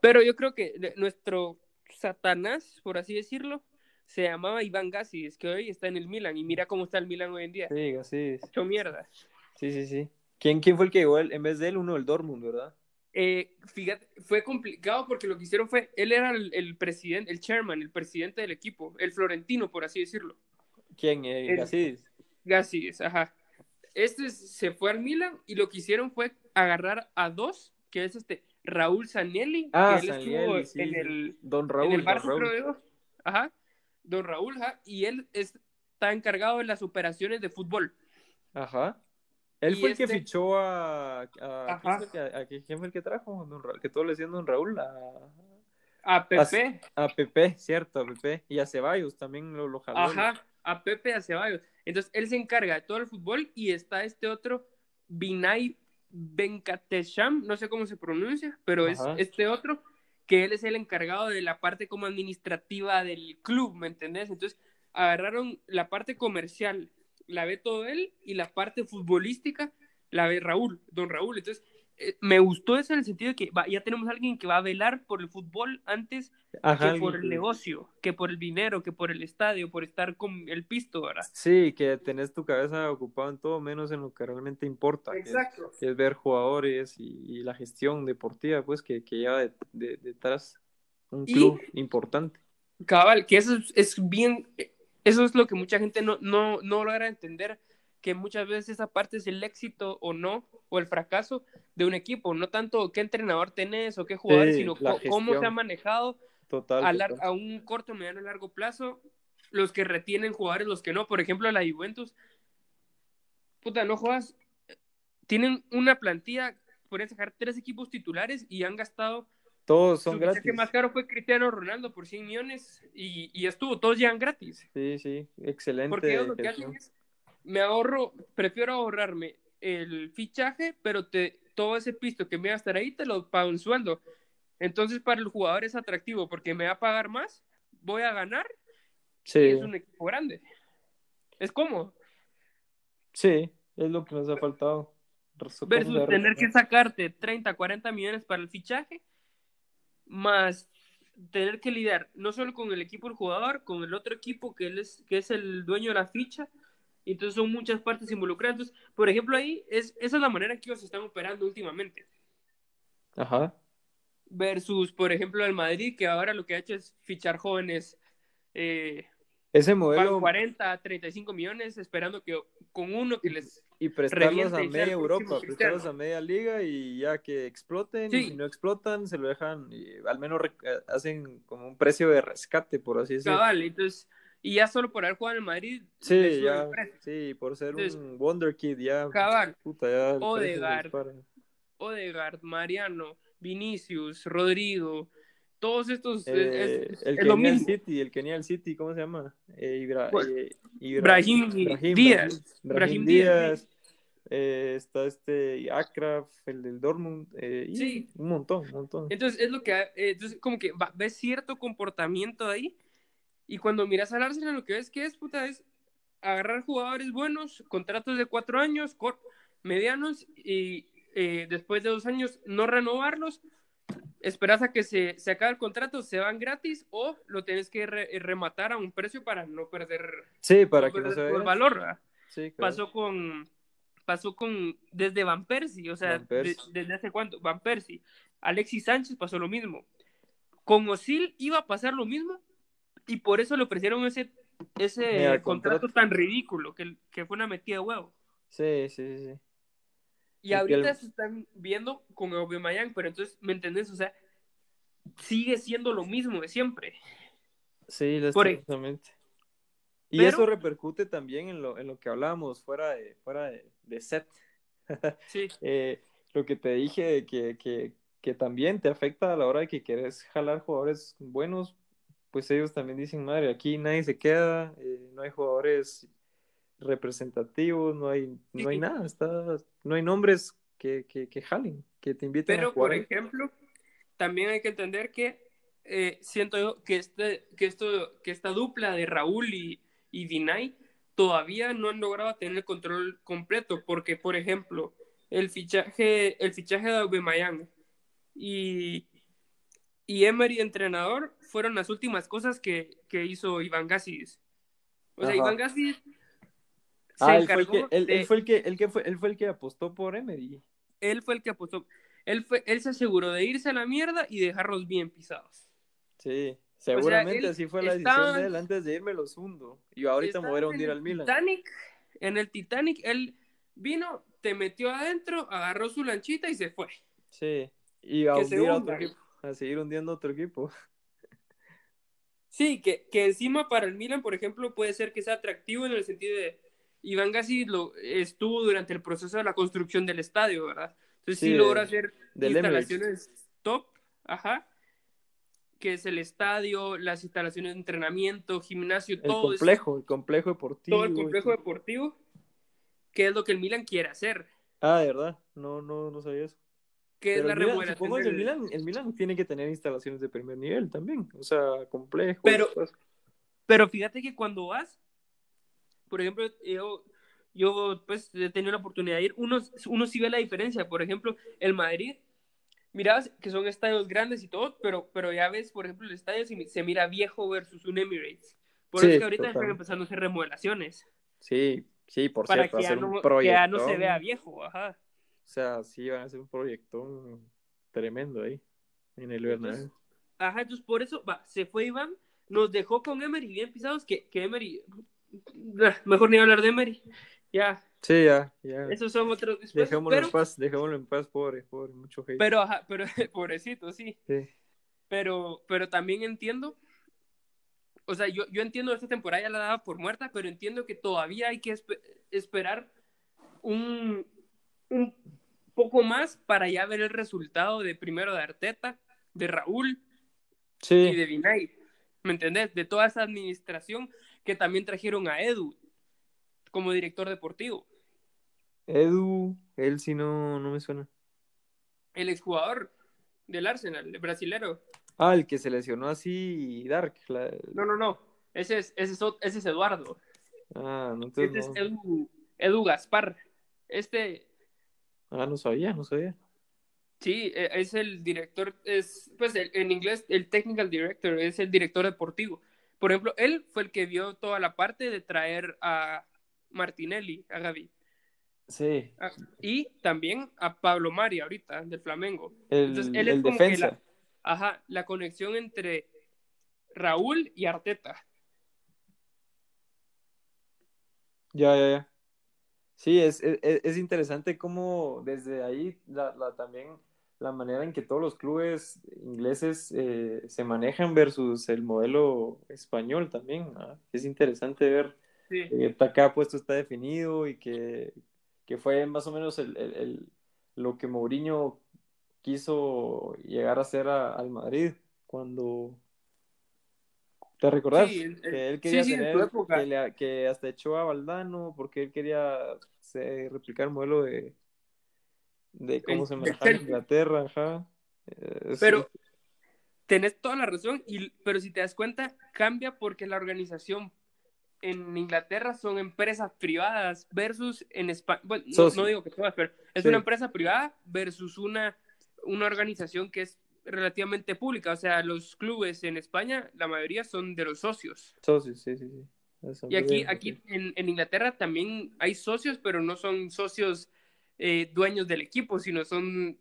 pero yo creo que nuestro Satanás, por así decirlo, se llamaba Iván es que hoy está en el Milan y mira cómo está el Milan hoy en día. Sí, Gassis. Hecho mierda. Sí, sí, sí. ¿Quién, ¿Quién fue el que llegó en vez de él? Uno del Dortmund, ¿verdad? Eh, fíjate, fue complicado porque lo que hicieron fue, él era el, presidente, el chairman, el presidente del equipo, el florentino, por así decirlo. ¿Quién? Eh, Gassis. Ajá. Este se fue al Milan y lo que hicieron fue agarrar a dos, que es este Raúl Sanelli, ah, que él estuvo en el Don Raúl, en el Barça, Ajá don Raúl, y él está encargado de las operaciones de fútbol. Ajá. Él fue el que este fichó a. a, ¿quién, fue el que trajo? que todo le decían don Raúl. A, a Pepe. A, Pepe, cierto, a Pepe. Y a Ceballos también lo, lo jaló. Ajá, a Pepe a Ceballos. Entonces él se encarga de todo el fútbol y está este otro, Binay Venkatesham, no sé cómo se pronuncia, pero es este otro que él es el encargado de la parte como administrativa del club, ¿me entendés? Entonces agarraron la parte comercial, la ve todo él, y la parte futbolística la ve Raúl, don Raúl. Entonces me gustó eso en el sentido de que ya tenemos a alguien que va a velar por el fútbol antes que por el negocio, que por el dinero, que por el estadio, por estar con el pisto, ¿verdad? Sí, que tenés tu cabeza ocupada en todo menos en lo que realmente importa. Exacto. Que es, ver jugadores y, la gestión deportiva, pues, que, que lleva detrás un club importante. Cabal, que eso es, bien, eso es lo que mucha gente no, no, no logra entender que muchas veces esa parte es el éxito o no, o el fracaso de un equipo, no tanto qué entrenador tenés o qué jugador, sino cómo se ha manejado a, un corto, mediano y largo plazo, los que retienen jugadores, los que no, por ejemplo, la Juventus, puta, no juegas, tienen una plantilla, pueden sacar tres equipos titulares y han gastado todos son gratis. El que más caro fue Cristiano Ronaldo por 100 millones y, y estuvo, todos llegan gratis. Sí, sí, excelente. Porque ellos lo que hacen es me ahorro, prefiero ahorrarme el fichaje, pero te, todo ese pisto que me va a estar ahí te lo pago en sueldo. Entonces para el jugador es atractivo porque me va a pagar más, voy a ganar sí. y es un equipo grande. Es cómodo. Sí, es lo que nos ha faltado. Versus tener que sacarte 30, 40 millones para el fichaje, más tener que lidiar no solo con el equipo del jugador, con el otro equipo que, él es, que es el dueño de la ficha, entonces son muchas partes involucradas. por ejemplo, ahí es, esa es la manera que ellos están operando últimamente. Ajá. Versus, por ejemplo, el Madrid, que ahora lo que ha hecho es fichar jóvenes. Eh, ese modelo. 40, 35 millones, esperando que con uno que les. Y prestarlos a media Europa, prestarlos a media liga y ya que exploten. Y si no explotan, se lo dejan. Y al menos hacen como un precio de rescate, por así decirlo. Cabal, entonces y ya solo por haber jugado en Madrid. Sí, ya, sí, por ser un Wonder Kid, ya. Cabal. Odegaard, Odegaard, Mariano, Vinicius, Rodrigo, todos estos. Eh, el que el City, el Kenial City, ¿cómo se llama? Eh, Ibra, eh, Díaz. Brahim Díaz. eh, está este Akraf, el del Dortmund, eh, y Sí. un montón, un montón. Entonces, es lo que, eh, entonces, como que va- ves cierto comportamiento ahí, y cuando miras al Arsenal, lo que ves que es, puta, es agarrar jugadores buenos, contratos de cuatro años, medianos, y eh, después de dos años no renovarlos, esperas a que se, se acabe el contrato, se van gratis, o lo tienes que re- rematar a un precio para no perder, Sí, para no que no perder se vea. el valor. Sí, claro. pasó con pasó con desde Van Persie, o sea, Van Persie. de- desde hace cuánto, Van Persie, Alexis Sánchez pasó lo mismo. Con Osil iba a pasar lo mismo y por eso le ofrecieron ese ese contrato, contrato. tan ridículo que, que fue una metida de huevo. Sí, sí, sí, sí. Y Y ahorita el- se están viendo con Aubameyang, pero entonces, ¿me entendés? O sea, sigue siendo lo mismo de siempre. Sí, e- lastimosamente. Y Pero- eso repercute también en lo, en lo que hablábamos fuera de, fuera de, de set. Sí, Eh, lo que te dije que, que, que también te afecta a la hora de que querés jalar jugadores buenos, pues ellos también dicen, madre, aquí nadie se queda, eh, no hay jugadores representativos, no hay, no hay nada, está, no hay nombres que, que, que jalen, que te inviten a Pero, jugar. por ahí. ejemplo, también hay que entender que eh, siento yo que, este, que, esto, que esta dupla de Raúl y, y Dinay todavía no han logrado tener el control completo, porque, por ejemplo, el fichaje, el fichaje de Aubameyang y, y Emery entrenador fueron las últimas cosas que, que hizo Iván Gassis. O sea, Ajá. Iván Gassis se Ah, él fue, el que, él, de- él fue el que, él que fue, él fue el que apostó por Emery. él fue el que apostó. Él, fue, él se aseguró de irse a la mierda y dejarlos bien pisados. Sí, seguramente así fue la estaba- decisión de él. Antes de irme los hundo. Y ahorita me voy a hundir al Milan. Titanic, en el Titanic, él vino, te metió adentro, agarró su lanchita y se fue. Sí, y a Que hundir a otro equipo. A seguir hundiendo a otro equipo. Sí, que, que encima para el Milan, por ejemplo, puede ser que sea atractivo en el sentido de Iván Gassi lo, estuvo durante el proceso de la construcción del estadio, ¿verdad? Entonces sí, Sí, logra hacer instalaciones top, ajá, que es el estadio, las instalaciones de entrenamiento, gimnasio, El todo eso. complejo, el complejo deportivo. todo el complejo deportivo, que es lo que el Milan quiere hacer, Ah, de verdad, no, no, no sabía eso. Que es Pero la el Milan, remodelación. supongo que el del- Milan, el Milan tiene que tener instalaciones de primer nivel también. O sea, complejo. Pero-. Pero fíjate que cuando vas, por ejemplo, yo, yo pues he tenido la oportunidad de ir, uno, uno sí ve la diferencia. Por ejemplo, el Madrid, mirabas que son estadios grandes y todo, pero, pero ya ves, por ejemplo, el estadio se, se mira viejo versus un Emirates. Por Sí, eso es que ahorita total. están empezando a hacer remodelaciones. Sí, sí, por para cierto, que hacer un no, proyecto. que ya no se vea viejo, ajá. O sea, sí, van a hacer un proyectón tremendo ahí, en el Bernabéu. Ajá, entonces por eso, va, se fue Iván, nos dejó con Emery bien pisados, que, que Emery, mejor ni hablar de Emery, ya, Sí, ya, ya. esos son otros después, Dejémoslo pero, en paz, dejémoslo en paz, pobre, pobre, mucho hate. pero, ajá, pero, pobrecito, sí, Sí. pero, pero también entiendo, o sea, yo, yo entiendo esta temporada ya la daba por muerta, pero entiendo que todavía hay que espe- esperar un, un poco más para ya ver el resultado de primero de Arteta, de Raúl, y Sí, de Vinay, ¿me entendés? De toda esa administración que también trajeron a Edu como director deportivo. Edu, él sí no, no me suena. El exjugador del Arsenal, el brasilero. Ah, el que se lesionó así, Dark. la- No, no, no. Ese es, ese es, ese es Eduardo. Ah, no, entonces Ese es Edu Gaspar. Este, Ah, no sabía, no sabía. sí, e- es el director, es, pues el- en inglés, el technical director, es el director deportivo. Por ejemplo, él fue el que vio toda la parte de traer a Martinelli, a Gaby. Sí, Ah, y también a Pablo Mari ahorita, del Flamengo. el, Entonces, él es el como que defensa. la, ajá, la conexión entre Raúl y Arteta. Ya, ya, ya. Sí, es, es, es interesante cómo desde ahí la, la- también la manera en que todos los clubes ingleses eh, se manejan versus el modelo español también. ¿ah? Es interesante ver Sí. que cada puesto está definido y que, que fue más o menos el, el- el- lo que Mourinho quiso llegar a hacer a- al Madrid cuando, ¿Te recordás? Sí, el- el- que él sí, quería sí, en tener, época. que, le- que hasta echó a Valdano porque él quería se- replicar el modelo de, de cómo El- se manejaba. Inglaterra, ajá. Eh, Pero sí, tenés toda la razón, y, pero si te das cuenta, cambia porque la organización en Inglaterra son empresas privadas versus en España, bueno, no, digo que todas, pero es una empresa privada versus una, una organización que es relativamente pública. O sea, los clubes en España, la mayoría son de los socios. socios, sí, sí, sí. Eso, Y aquí, bien, aquí en, en Inglaterra también hay socios, pero no son socios eh, dueños del equipo, sino son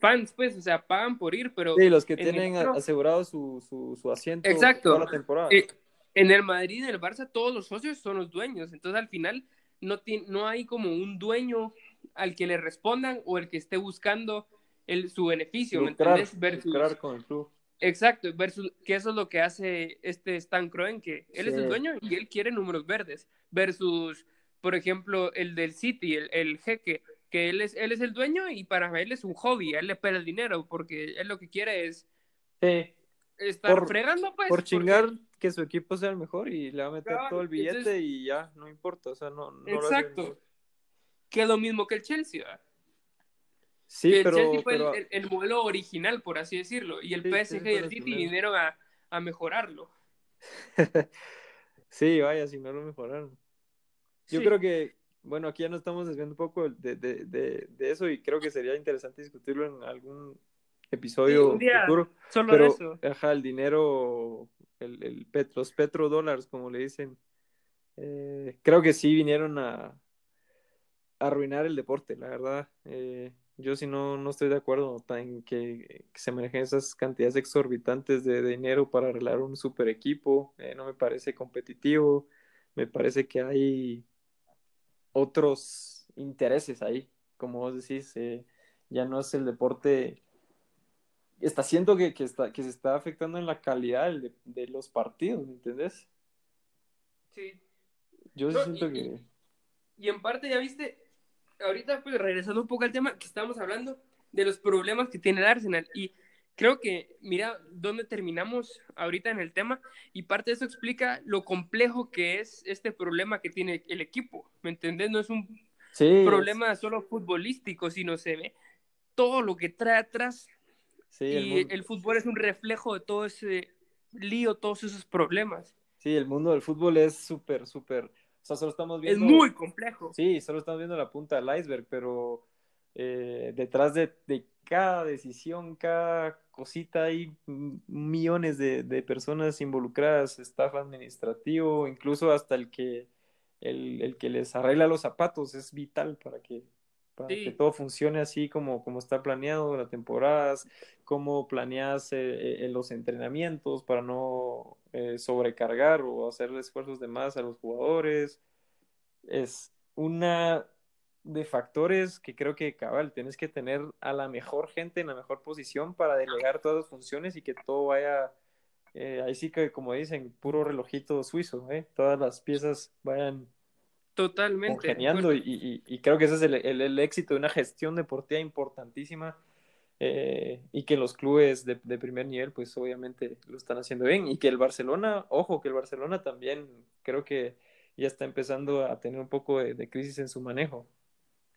fans, pues, o sea, pagan por ir, pero Sí, los que el tienen asegurado su, su, su asiento Exacto. toda la temporada. eh, en el Madrid y en el Barça todos los socios son los dueños, entonces al final no, ti- no hay como un dueño al que le respondan o el que esté buscando el, su beneficio, ¿me lucrar, entendés? Versus, lucrar con el club. Exacto, versus que eso es lo que hace este Stan Kroen, que él es el dueño y él quiere números verdes, versus, por ejemplo, el del City, el, el jeque, que él es, él es el dueño y para él es un hobby, él le pela el dinero, porque él lo que quiere es Sí, estar Por- fregando, pues. por porque- chingar que su equipo sea el mejor y le va a meter todo el billete entonces- y ya, no importa, o sea, no, Exacto. Que es lo mismo que el Chelsea, ¿verdad? Sí, Que el pero, Chelsea fue pero el, el- el modelo original, por así decirlo, y el Sí, PSG sí, y el City vinieron a, a mejorarlo. sí, vaya, si no lo mejoraron. Yo Sí. creo que, bueno, aquí ya nos estamos desviando un poco de, de, de, de eso y creo que sería interesante discutirlo en algún episodio un día futuro. Solo de Pero, eso. ajá, el dinero, el, el pet- los petrodólares, como le dicen, eh, creo que sí vinieron a, a arruinar el deporte, la verdad. Eh, yo sí no, no estoy de acuerdo en que, que se manejen esas cantidades exorbitantes de, dinero para arreglar un super equipo. Eh, no me parece competitivo. Me parece que hay otros intereses ahí. Como vos decís, eh, ya no es el deporte está siento que, que, está, que se está afectando en la calidad de, de los partidos, ¿me entendés? Sí. Yo No, siento y- que... Y en parte, ya viste, ahorita pues regresando un poco al tema que estábamos hablando de los problemas que tiene el Arsenal. Y creo que, mira, dónde terminamos ahorita en el tema. Y parte de eso explica lo complejo que es este problema que tiene el equipo. ¿Me entendés? No es un Sí, problema solo futbolístico, sino se ve todo lo que trae atrás. sí, el y mundo, el fútbol es un reflejo de todo ese lío, todos esos problemas. sí, el mundo del fútbol es súper, súper... O sea, solo estamos Es muy complejo. Sí, solo estamos viendo la punta del iceberg, pero eh, detrás de, de cada decisión, cada cosita hay millones de, de personas involucradas, staff administrativo, incluso hasta el que, el, el que les arregla los zapatos es vital para que, para Sí. que todo funcione así como, como está planeado la temporadas, cómo planeas eh, eh, los entrenamientos para no eh, sobrecargar o hacer esfuerzos de más a los jugadores. Es una de factores que creo que cabal, tienes que tener a la mejor gente en la mejor posición para delegar todas las funciones y que todo vaya, eh, ahí sí que como dicen, puro relojito suizo, ¿eh? todas las piezas vayan Totalmente. congeniando y, y- y creo que ese es el, el- el éxito de una gestión deportiva importantísima eh, y que los clubes de, de primer nivel pues obviamente lo están haciendo bien y que el Barcelona, ojo, que el Barcelona también creo que ya está empezando a tener un poco de, de crisis en su manejo.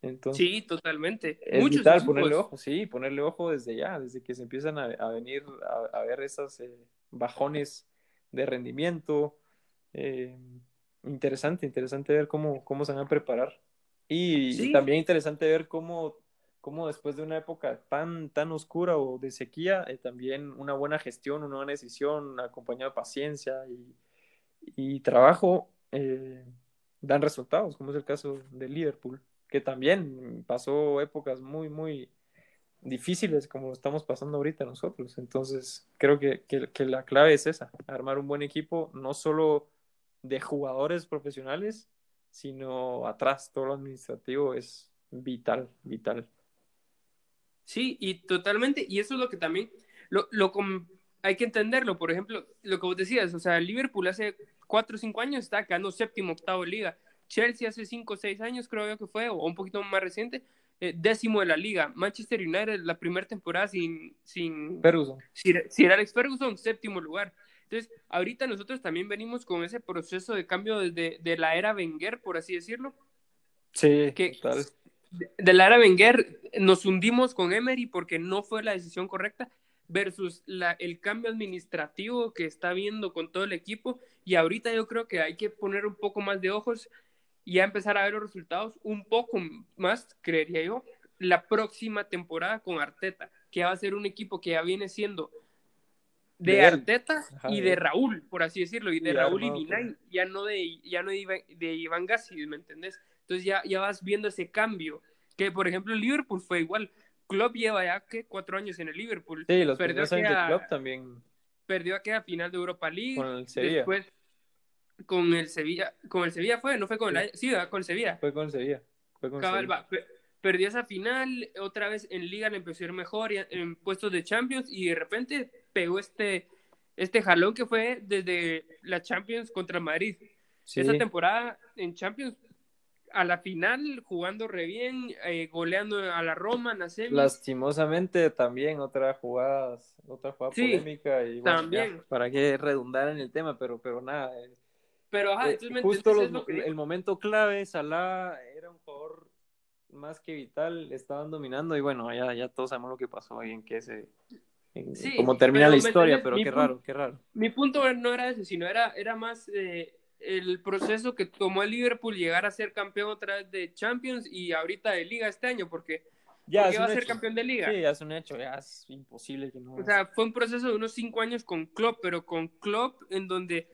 Entonces, Sí, totalmente. es Muchos vital equipos. ponerle ojo, sí, ponerle ojo desde ya, desde que se empiezan a, a venir a, a ver esos eh, bajones de rendimiento. eh, interesante, interesante ver cómo, cómo se van a preparar. Y, Sí. y también interesante ver cómo, cómo después de una época tan, tan oscura o de sequía, eh, también una buena gestión, una buena decisión, acompañada de paciencia y, y trabajo, eh, dan resultados, como es el caso de Liverpool que también pasó épocas muy, muy difíciles como lo estamos pasando ahorita nosotros. Entonces, creo que, que, que, la clave es esa, armar un buen equipo, no solo de jugadores profesionales, sino atrás, todo lo administrativo es vital, vital. Sí, y totalmente, y eso es lo que también, lo, lo hay que entenderlo, por ejemplo, lo que vos decías, o sea, Liverpool hace cuatro o cinco años está quedando séptimo, octavo de liga, Chelsea hace 5 o 6 años creo yo que fue, o un poquito más reciente, eh, décimo de la liga. Manchester United la primera temporada sin, sin Ferguson. Sir, Sir, Alex Ferguson, séptimo lugar. Entonces, ahorita nosotros también venimos con ese proceso de cambio desde de la era Wenger, por así decirlo. Sí, que, De, de la era Wenger nos hundimos con Emery porque no fue la decisión correcta versus la, el cambio administrativo que está viendo con todo el equipo. Y ahorita yo creo que hay que poner un poco más de ojos y ya empezar a ver los resultados un poco más, creería yo, la próxima temporada con Arteta, que va a ser un equipo que ya viene siendo de, de Arteta Ajá, y de Raúl, por así decirlo, y de y Raúl y Vinay, ya no de, ya no de, Iván, de Iván Gassi, ¿me entendés? Entonces ya, ya vas viendo ese cambio, que por ejemplo el Liverpool fue igual, Klopp lleva ya que cuatro años en el Liverpool. Sí, los perdió de Klopp también. Perdió aquella final de Europa League. Con el Sevilla. Después con el Sevilla. Con el Sevilla fue, no fue con sí. Sí, con el Sevilla. Fue con el Sevilla. Fue con Cabal, Sevilla. Va, perdió esa final, otra vez en Liga le empezó a ir mejor en puestos de Champions y de repente pegó este, este jalón que fue desde la Champions contra Madrid. Sí. Esa temporada en Champions a la final jugando re bien, eh, goleando a la Roma, Nacemi. Lastimosamente también otra jugada, otra jugada sí, polémica y bueno, también. Ya, para que redundar en el tema, pero, pero nada. Eh, pero ajá, eh, justo los, el momento clave, Salah era un jugador más que vital, estaban dominando y bueno, ya, ya todos sabemos lo que pasó ahí en que se en, sí, cómo termina la historia, pero qué raro, qué raro. Mi punto no era ese, sino era, era más eh, el proceso que tomó el Liverpool llegar a ser campeón otra vez de Champions y ahorita de Liga este año, porque ya porque va a ser campeón de Liga. Sí, ya es un hecho, ya es imposible que no. O sea, fue un proceso de unos cinco años con Klopp, pero con Klopp en donde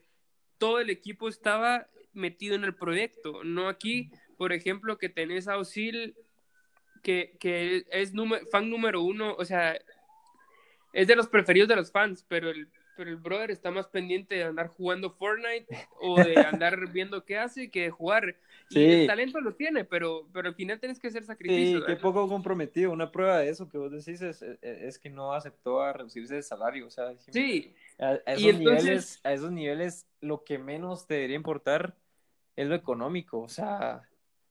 todo el equipo estaba metido en el proyecto, no aquí, por ejemplo, que tenés a Osil, que, que es número, fan número uno, o sea, es de los preferidos de los fans, pero el pero el brother está más pendiente de andar jugando Fortnite o de andar viendo qué hace que de jugar. Sí. Y el talento lo tiene, pero, pero al final tienes que hacer sacrificios. Sí, qué poco comprometido. Una prueba de eso que vos decís es, es que no aceptó a reducirse de salario. O sea, sí. A, a esos, entonces... niveles, a esos niveles lo que menos te debería importar es lo económico. O sea...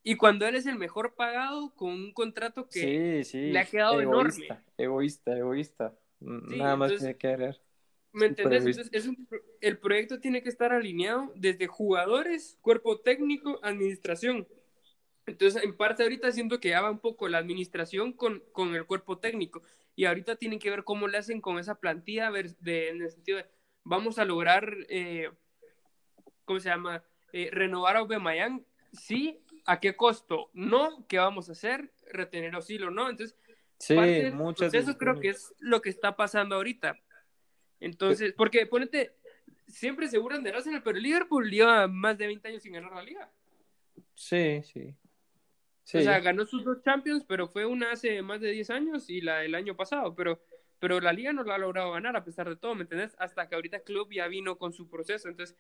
Y cuando él es el mejor pagado con un contrato que sí, sí. le ha quedado egoísta, enorme. Egoísta, egoísta. Sí, Nada más entonces, tiene que agregar. ¿Me entendés? Entonces, es un, el proyecto tiene que estar alineado desde jugadores, cuerpo técnico, administración. Entonces, en parte ahorita siento que ya va un poco la administración con, con el cuerpo técnico. Y ahorita tienen que ver cómo le hacen con esa plantilla, ver de, en el sentido de, vamos a lograr, eh, ¿cómo se llama? Eh, renovar a Aubameyang, sí, ¿a qué costo? No, ¿qué vamos a hacer? Retener a Osilo, ¿no? Entonces, sí, parte muchas eso creo que es lo que está pasando ahorita. Entonces, porque ponete, siempre se burlan del Arsenal, pero el Liverpool lleva más de 20 años sin ganar la liga. Sí, sí. sí. O sea, ganó sus dos Champions, pero fue una hace más de 10 años y la del año pasado, pero, pero la liga no la ha logrado ganar a pesar de todo, ¿me entendés? Hasta que ahorita Club ya vino con su proceso, entonces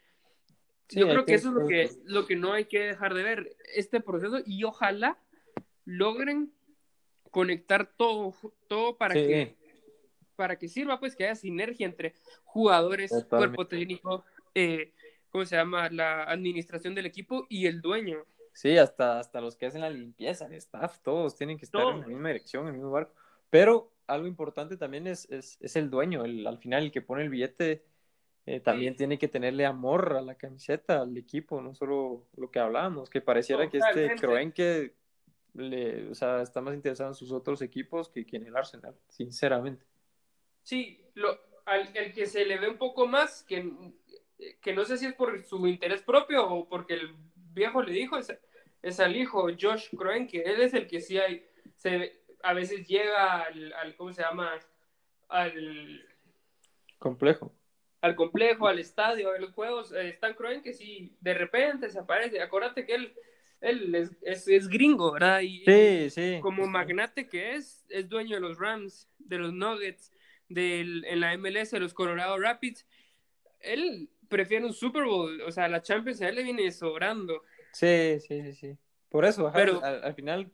sí, yo creo que, que eso es lo que, lo que no hay que dejar de ver, este proceso, y ojalá logren conectar todo, todo para sí. que para que sirva, pues, que haya sinergia entre jugadores, Totalmente. cuerpo técnico, eh, ¿cómo se llama? La administración del equipo y el dueño. Sí, hasta, hasta los que hacen la limpieza, el staff, todos tienen que estar en la misma dirección, en el mismo barco. Pero algo importante también es, es, es el dueño, el, al final el que pone el billete eh, también Sí. tiene que tenerle amor a la camiseta, al equipo, no solo lo que hablábamos, que pareciera que este Totalmente. Le, o sea, está más interesado en sus otros equipos que, que en el Arsenal, sinceramente. Sí, lo, al el que se le ve un poco más, que, que no sé si es por su interés propio o porque el viejo le dijo, es, es al hijo Josh Kroenke, él es el que sí hay, se, a veces llega al, al, ¿cómo se llama? Al, Complejo. al complejo, al estadio, a los juegos, eh, Stan Kroenke sí, de repente se aparece, acuérdate que él, él es, es, es gringo, ¿verdad? Y Sí, sí. como magnate que es, es dueño de los Rams, de los Nuggets, del, en la MLS, de los Colorado Rapids. Él prefiere un Super Bowl, o sea, la Champions a él le viene sobrando. Sí, sí, sí, sí. Por eso, Pero- al, al final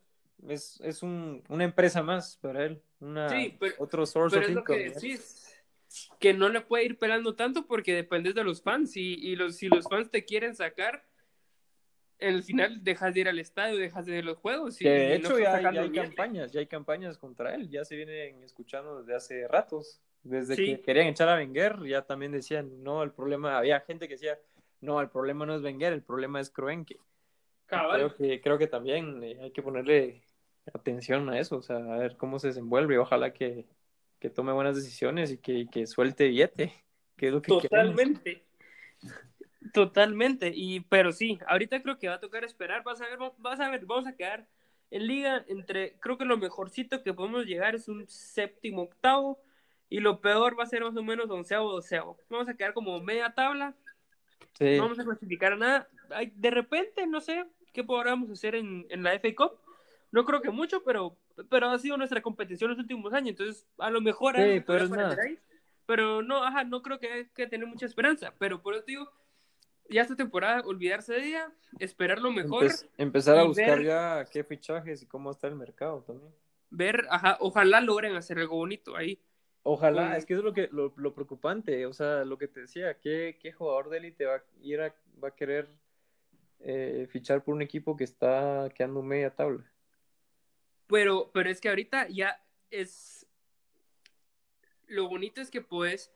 es, es un, una empresa más para él, una, Sí, pero- otro source Pero of es lo que income. decís, que no le puede ir pelando tanto porque dependes de los fans y, y los, si los fans te quieren sacar, al final dejas de ir al estadio, dejas de ver los juegos. Y, Que de no hecho ya, hay campañas, ya hay campañas contra él, ya se vienen escuchando desde hace ratos. Desde Sí. que querían echar a Wenger, ya también decían, no, el problema, había gente que decía, no, el problema no es Wenger, el problema es Kroenke. Creo que, creo que también eh, hay que ponerle atención a eso, o sea, a ver cómo se desenvuelve ojalá que, que tome buenas decisiones y que, que suelte billete, que es lo que queremos. Totalmente. Y, pero sí, ahorita creo que va a tocar esperar. Vas a ver, vas a ver, vamos a quedar en liga entre, creo que lo mejorcito que podemos llegar es un séptimo, octavo. Y lo peor va a ser más o menos onceavo, doceavo. Vamos a quedar como media tabla. Sí, No vamos a clasificar a nada. Ay, de repente, no sé qué podríamos hacer en, en la FA Cup. No creo que mucho, pero, pero ha sido nuestra competición los últimos años. Entonces, a lo mejor Sí, pero ahí. Pero no, ajá, no creo que que tener mucha esperanza. Pero por eso digo, ya esta temporada, olvidarse de ella, esperar lo mejor, Empe- empezar a buscar ver- ya qué fichajes y cómo está el mercado también. ver, ajá, ojalá logren hacer algo bonito ahí. Ojalá, Con- es que eso es lo que lo, lo preocupante, o sea, lo que te decía, ¿qué, qué jugador de élite va a ir a, va a querer eh, fichar por un equipo que está quedando media tabla? Pero, pero es que ahorita ya es. Lo bonito es que puedes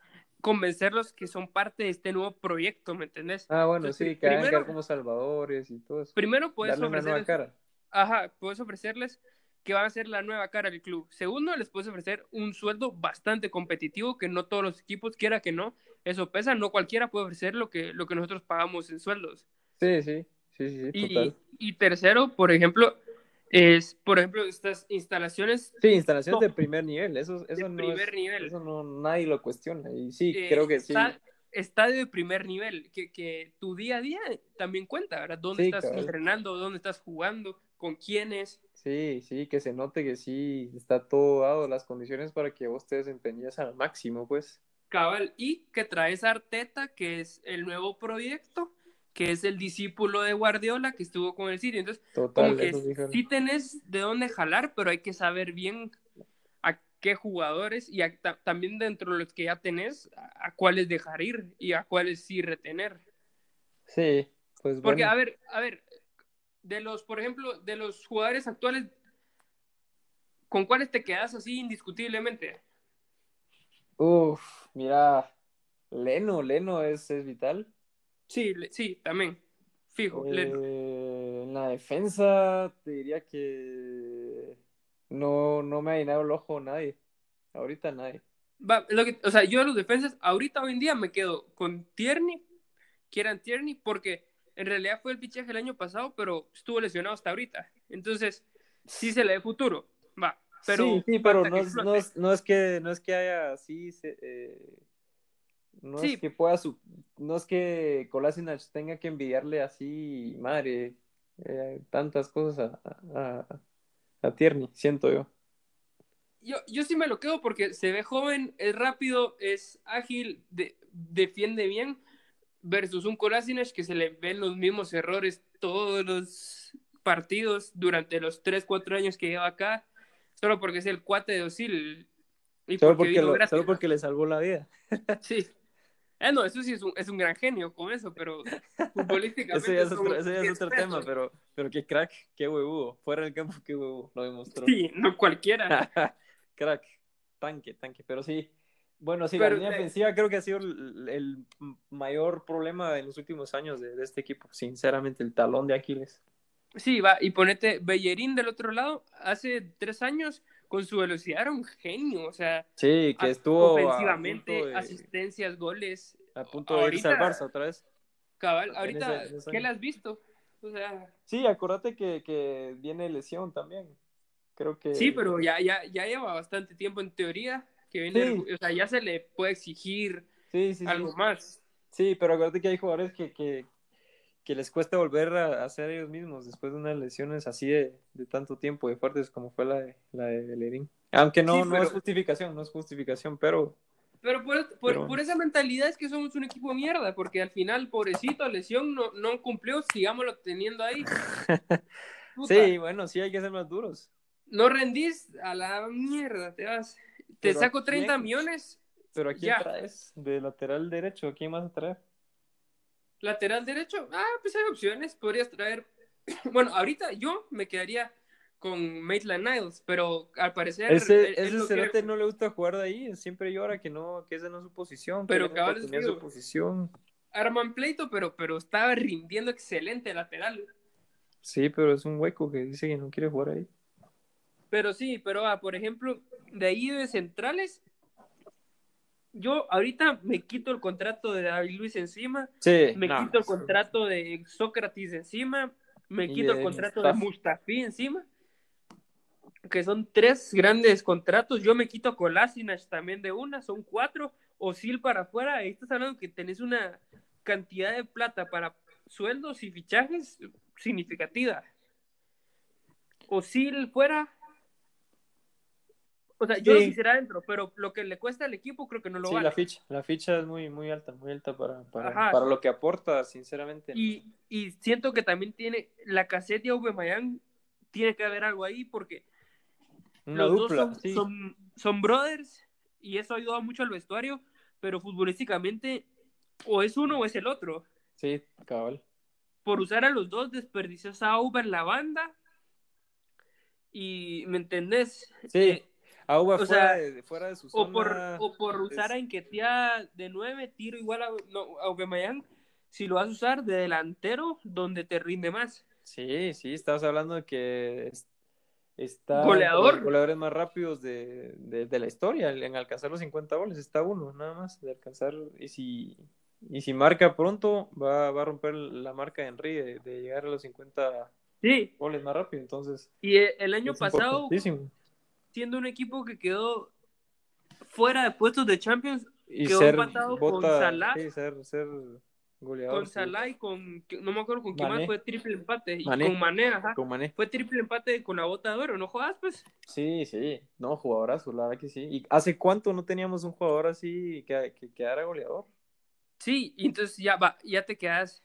convencerlos que son parte de este nuevo proyecto, ¿me entendés? Ah, bueno, Entonces, sí, que hagan primero- quedar como salvadores y todo eso. Primero puedes Darle una nueva ofrecerles, cara. ajá, puedes ofrecerles que van a ser la nueva cara del club. Segundo, les puedes ofrecer un sueldo bastante competitivo que no todos los equipos, quiera que no, eso pesa, no cualquiera puede ofrecer lo que, lo que nosotros pagamos en sueldos. Sí, sí, sí, sí, sí, Y, total. y tercero, por ejemplo, es, por ejemplo, estas instalaciones Sí, instalaciones top. de primer nivel, eso, eso De no primer es- nivel. eso no, nadie lo cuestiona. Y sí, eh, creo que sí. está- estadio de primer nivel, que, que tu día a día también cuenta, ¿verdad? ¿Dónde Sí, estás entrenando? ¿Dónde estás jugando? ¿Con quiénes? Sí, sí, que se note que sí está todo dado, las condiciones para que vos te desempeñes al máximo, pues. Cabal, y que traes a Arteta, que es el nuevo proyecto, que es el discípulo de Guardiola, que estuvo con el City. Entonces, Total, como que sí tenés de dónde jalar, pero hay que saber bien a qué jugadores y a- también dentro de los que ya tenés, a, a cuáles dejar ir y a cuáles sí retener. Sí, pues Porque, bueno. a ver, a ver, de los, por ejemplo, de los jugadores actuales, ¿con cuáles te quedas así indiscutiblemente? Uf, mira, Leno, Leno es, es vital. Sí, le- sí, también. Fijo. Eh, en la defensa te diría que no, no me ha llenado el ojo nadie. Ahorita nadie. va, lo que- o sea, yo de los defensas, ahorita hoy en día me quedo con Tierney, Kieran Tierney, porque en realidad fue el fichaje el año pasado, pero estuvo lesionado hasta ahorita. Entonces, sí se le futuro. Va. Pero sí, sí, pero no no, no es que no es que haya así eh, no Sí. es que pueda su- no es que Kolasinac tenga que envidiarle así madre eh, tantas cosas a, a, Tierney, siento yo. Yo, yo sí me lo quedo porque se ve joven, es rápido, es ágil, de- defiende bien, versus un Kolasinac que se le ven los mismos errores todos los partidos durante los 3, 4 años que lleva acá, solo porque es el cuate de Osil. Y Solo porque, lo- solo porque le salvó la vida. Sí. Eh, no, eso sí es un, es un gran genio con eso, pero futbolísticamente. Ese ya es otro, ya es otro tema, pero, pero qué crack, qué huevudo. Fuera del campo, qué huevo, lo demostró. Sí, no cualquiera. Crack, tanque, tanque, pero sí. Bueno, sí, Pero, la línea eh, ofensiva creo que ha sido el, el mayor problema en los últimos años de, de este equipo. Sinceramente, el talón de Aquiles. Sí, va, y ponete Bellerín del otro lado, hace tres años, con su velocidad era un genio, o sea, Sí, que estuvo ofensivamente, de, asistencias, goles, a punto de irse al Barça otra vez. cabal, ahorita, ese- en ese ¿qué le has visto? O sea, Sí, acuérdate que, que viene lesión también. Creo que. sí, pero ya, ya, ya lleva bastante tiempo en teoría, que viene, Sí. o sea, ya se le puede exigir sí. algo más. Sí, pero acuérdate que hay jugadores que, que, que les cuesta volver a, a ser ellos mismos después de unas lesiones así de, de tanto tiempo, de fuertes como fue la de, la de Bellerín. Aunque no, Sí, no es justificación, no es justificación, pero Pero por, por, Pero- por esa mentalidad es que somos un equipo de mierda, porque al final, pobrecito, lesión, no, no cumplió, sigámoslo teniendo ahí. Sí, bueno, sí hay que ser más duros. No rendís a la mierda, te vas. Te Pero ¿a saco 30 quién? millones, Pero ¿a quién Ya. traes? De lateral derecho, ¿a quién vas a traer? Lateral derecho. Ah, pues hay opciones, podrías traer. Bueno, ahorita yo me quedaría con Maitland Niles, pero al parecer Ese, él- ese no no le gusta jugar de ahí, siempre llora que no, que esa no es su posición. Pero cabal, nunca es su posición. arman pleito, pero, pero estaba rindiendo excelente lateral. Sí, pero es un hueco que dice que no quiere jugar ahí. Pero sí, pero ah, por ejemplo, de ahí de centrales, yo ahorita me quito el contrato de David Luis encima, Sí. me no, quito el sí. contrato de Sócrates encima, me quito el contrato de Mustafi. Encima, que son tres grandes contratos. Yo me quito Kolasinac también de una, son cuatro. Osil para afuera, ahí estás hablando que tenés una cantidad de plata para sueldos y fichajes significativa. Osil fuera. O sea, yo lo quisiera adentro, pero lo que le cuesta al equipo creo que no lo Sí, vale. la ficha, la ficha es muy, muy alta, muy alta para, para, para lo que aporta, sinceramente. Y, y siento que también tiene la caseta y Aubameyang tiene que haber algo ahí porque Una los dupla, dos son, sí. son, son brothers y eso ayuda mucho al vestuario, pero futbolísticamente o es uno o es el otro. Sí, cabal. Por usar a los dos desperdicias a Auba en la banda y ¿me entendés? Sí, Eh, O fuera, sea, de, fuera de su o por, zona. o por usar a Enquetea de 9, tiro igual a, no, a Aubameyang, si lo vas a usar de delantero, donde te rinde más. Sí, sí, estabas hablando de que es- está Goleador. los goleadores más rápidos de, de, de la historia en alcanzar los 50 goles. Está uno, nada más, de alcanzar. Y si, y si marca pronto, va, va a romper la marca de Henry de, de llegar a los 50 Sí, goles más rápido. Entonces, y e- el año pasado. Siendo un equipo que quedó fuera de puestos de Champions, Y quedó ser, empatado con Salah. sí, ser, ser goleador. con sí. Salah y con, no me acuerdo con quién más, fue triple empate, y Mané. con Mané, ajá. Con Mané. Fue triple empate con la bota de oro, ¿no jodas, pues? Sí, sí, no, jugadorazo, la verdad que sí. ¿Y hace cuánto no teníamos un jugador así que, que quedara goleador? Sí, y entonces ya va, ya te quedas.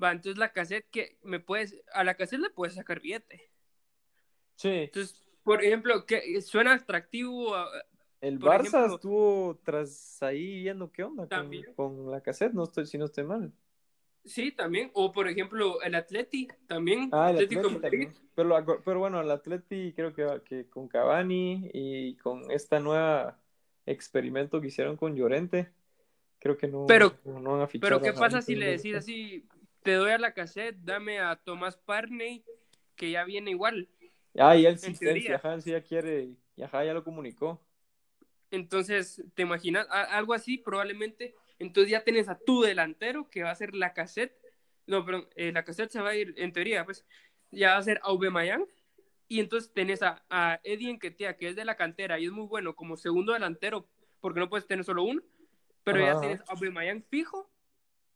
Va, entonces la cassette que me puedes, a la cassette le puedes sacar billete. Sí. Entonces, por ejemplo, que suena atractivo a- El Barça ejemplo- estuvo tras ahí viendo qué onda con, la cassette, no estoy, si no estoy mal. Sí, también. O por ejemplo, el Atleti también. Ah, el Atlético Atleti también. Pero, pero bueno, el Atleti creo que, que con Cavani y con esta nueva experimento que hicieron con Llorente, creo que no, Pero- no, van a fichar Pero ¿qué pasa si le decís así, te doy a la cassette, dame a Tomás Parney, que ya viene igual? Ah, y él sí, ajá, sí ya quiere, y ajá, ya lo comunicó. Entonces, ¿te imaginas? A- algo así, probablemente. Entonces ya tienes a tu delantero, que va a ser la cassette. No, perdón, eh, la cassette se va a ir, en teoría, pues, ya va a ser Aubameyang. Y entonces tenés a, a Eddie Enquetea, que es de la cantera y es muy bueno como segundo delantero, porque no puedes tener solo uno. Pero Ajá, ya tienes a Aubameyang fijo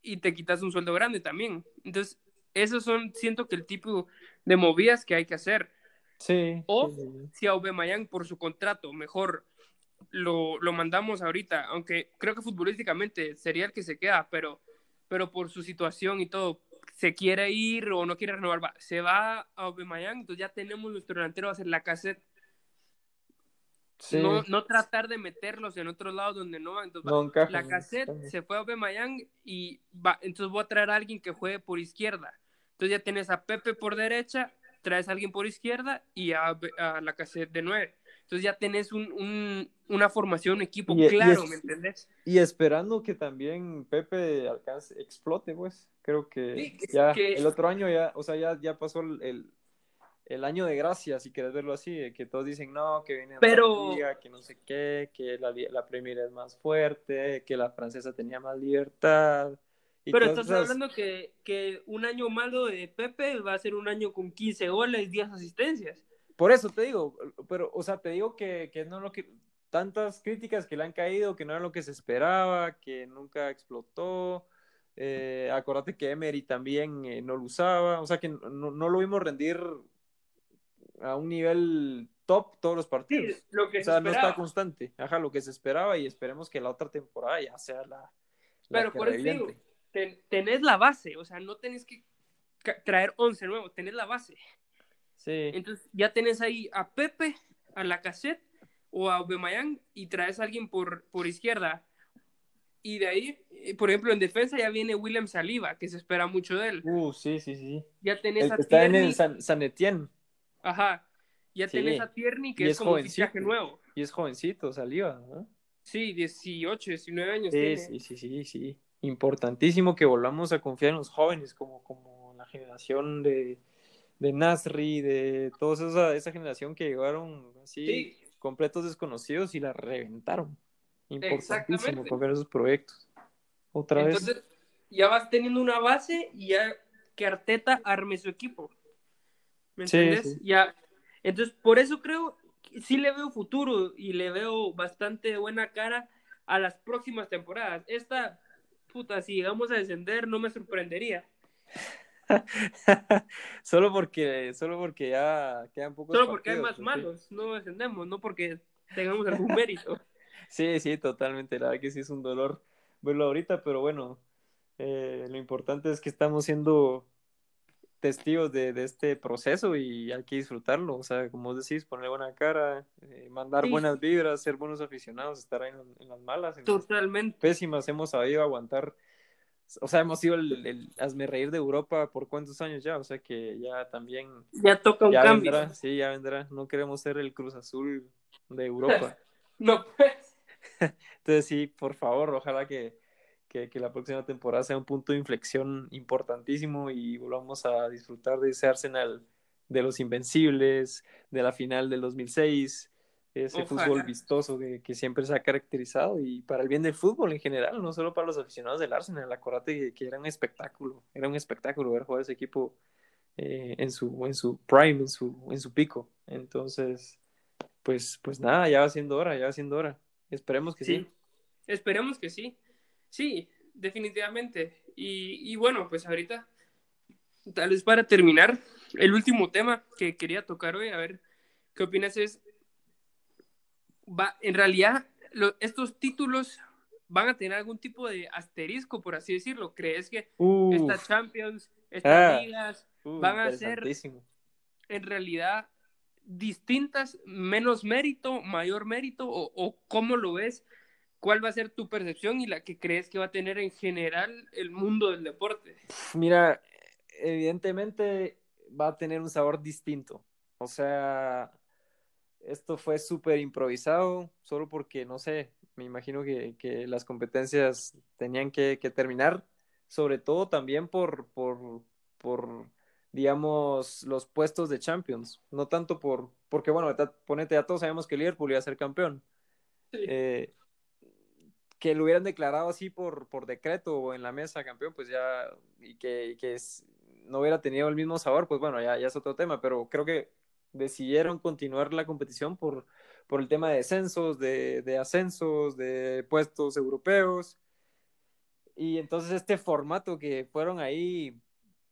y te quitas un sueldo grande también. Entonces, esos son, siento que el tipo de movidas que hay que hacer. Sí. O- sí. Si a Aubameyang por su contrato mejor lo, lo mandamos ahorita, aunque creo que futbolísticamente sería el que se queda, pero, pero por su situación y todo, se quiere ir o no quiere renovar, va, se va a Aubameyang, entonces ya tenemos nuestro delantero va a ser la cassette, Sí. no, no tratar de meterlos en otros lados donde no van, entonces va, No encaja, la cassette se fue a Aubameyang y va, entonces voy a traer a alguien que juegue por izquierda, entonces ya tienes a Pepe por derecha, traes a alguien por izquierda y a, a la cassette de nueve. Entonces ya tenés un, un- una formación, un equipo Y- y claro, es- ¿me entendés? Y esperando que también Pepe alcance, explote, pues. Creo que Sí, que- ya que- el otro año ya, o sea, ya, ya pasó el, el, año de gracia, si quieres verlo así, que todos dicen, no, que viene Pero- la liga, que no sé qué, que la, la Premier es más fuerte, que la francesa tenía más libertad. Y Pero estás esas- hablando que, que un año malo de Pepe va a ser un año con 15 goles, 10 asistencias. Por eso te digo, pero, o sea, te digo que, que no lo que tantas críticas que le han caído, que no era lo que se esperaba, que nunca explotó. Eh, acordate que Emery también eh, no lo usaba, o sea que no, no lo vimos rendir a un nivel top todos los partidos. Sí, lo que o sea, se no está constante. Ajá, lo que se esperaba y esperemos que la otra temporada ya sea la. Pero por eso digo. Ten- tenés la base, o sea, no tenés que traer 11 nuevos, tenés la base. Sí, Entonces ya tenés ahí a Pepe, a la cassette o a Aubameyang y traes a alguien por, por izquierda. Y de ahí, eh, por ejemplo, en defensa ya viene William Saliba, que se espera mucho de él. uh, sí, sí, sí. Ya tenés El a que está en Tierney, el San, San Etienne. ajá. ya tenés a Tierney, que es, como un fichaje nuevo. Y es jovencito, salió, ¿no? Sí, 18, 19 años sí, tiene. Sí, sí, sí, sí. Importantísimo que volvamos a confiar en los jóvenes, como, como la generación de, de Nasri, de toda esa, esa generación que llegaron así completos desconocidos y la reventaron. Importantísimo confiar en esos proyectos. Otra Entonces, ya vas teniendo una base y ya que Arteta arme su equipo. ¿Me entiendes? Ya. Entonces, por eso creo sí le veo futuro y le veo bastante buena cara a las próximas temporadas. Esta, puta, si llegamos a descender, no me sorprendería. solo porque solo porque ya quedan pocos solo porque hay más malos no descendemos no porque tengamos algún mérito sí sí totalmente la verdad que sí es un dolor verlo ahorita pero bueno eh, lo importante es que estamos siendo testigos de, este proceso y hay que disfrutarlo. O sea, como decís, poner buena cara, eh, mandar buenas vibras, ser buenos aficionados, estar ahí en, las malas. Totalmente. pésimas, hemos sabido aguantar. O sea, hemos sido el, hazme reír de Europa por cuántos años ya. O sea, que ya también. Ya toca un cambio. sí, ya vendrá. No queremos ser el Cruz Azul de Europa. no, pues. Entonces, sí, por favor, ojalá que que, la próxima temporada sea un punto de inflexión importantísimo y volvamos a disfrutar de ese Arsenal de los Invencibles, de la final del 2006, ese fútbol vistoso que, que, siempre se ha caracterizado y para el bien del fútbol en general, no solo para los aficionados del Arsenal, acuérdate que, que era un espectáculo, era un espectáculo ver jugar ese equipo eh, en, su, en su prime, en su, en su pico. Entonces, pues, pues nada, ya va siendo hora, ya va siendo hora. Esperemos que sí. Esperemos que sí. Sí, definitivamente. Y, bueno, pues ahorita, tal vez para terminar, el último tema que quería tocar hoy, a ver qué opinas es, va, en realidad, estos títulos van a tener algún tipo de asterisco, por así decirlo. ¿Crees que estas Champions, estas ah, ligas, van a ser en realidad distintas, menos mérito, mayor mérito, o, o cómo lo ves? ¿Cuál va a ser tu percepción y la que crees que va a tener en general el mundo del deporte? Mira, evidentemente va a tener un sabor distinto. O sea, esto fue súper improvisado, solo porque, no sé, me imagino que, las competencias tenían que, terminar, sobre todo también por, por, por, digamos, los puestos de Champions, no tanto por, porque, bueno, ponete, ya todos sabemos que Liverpool iba a ser campeón. Sí. Eh, que lo hubieran declarado así por, por decreto en la mesa campeón, pues ya, y que, que no hubiera tenido el mismo sabor, pues bueno, ya, ya es otro tema, pero creo que decidieron continuar la competición por, por el tema de descensos, de, de ascensos, de puestos europeos. Y entonces este formato que fueron ahí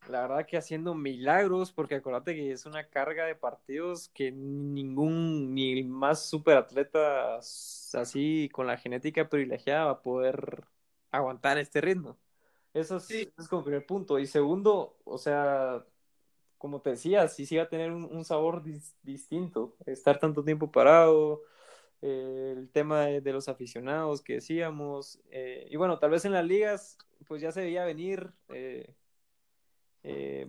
la verdad que haciendo milagros, porque acuérdate que es una carga de partidos que ningún, ni el más super atleta así con la genética privilegiada va a poder aguantar este ritmo. Eso es, como primer punto. Y segundo, o sea, como te decía, sí, sí va a tener un, sabor distinto. Estar tanto tiempo parado, eh, el tema de, los aficionados que decíamos. Eh, y bueno, tal vez en las ligas, pues ya se veía venir. Eh, eh,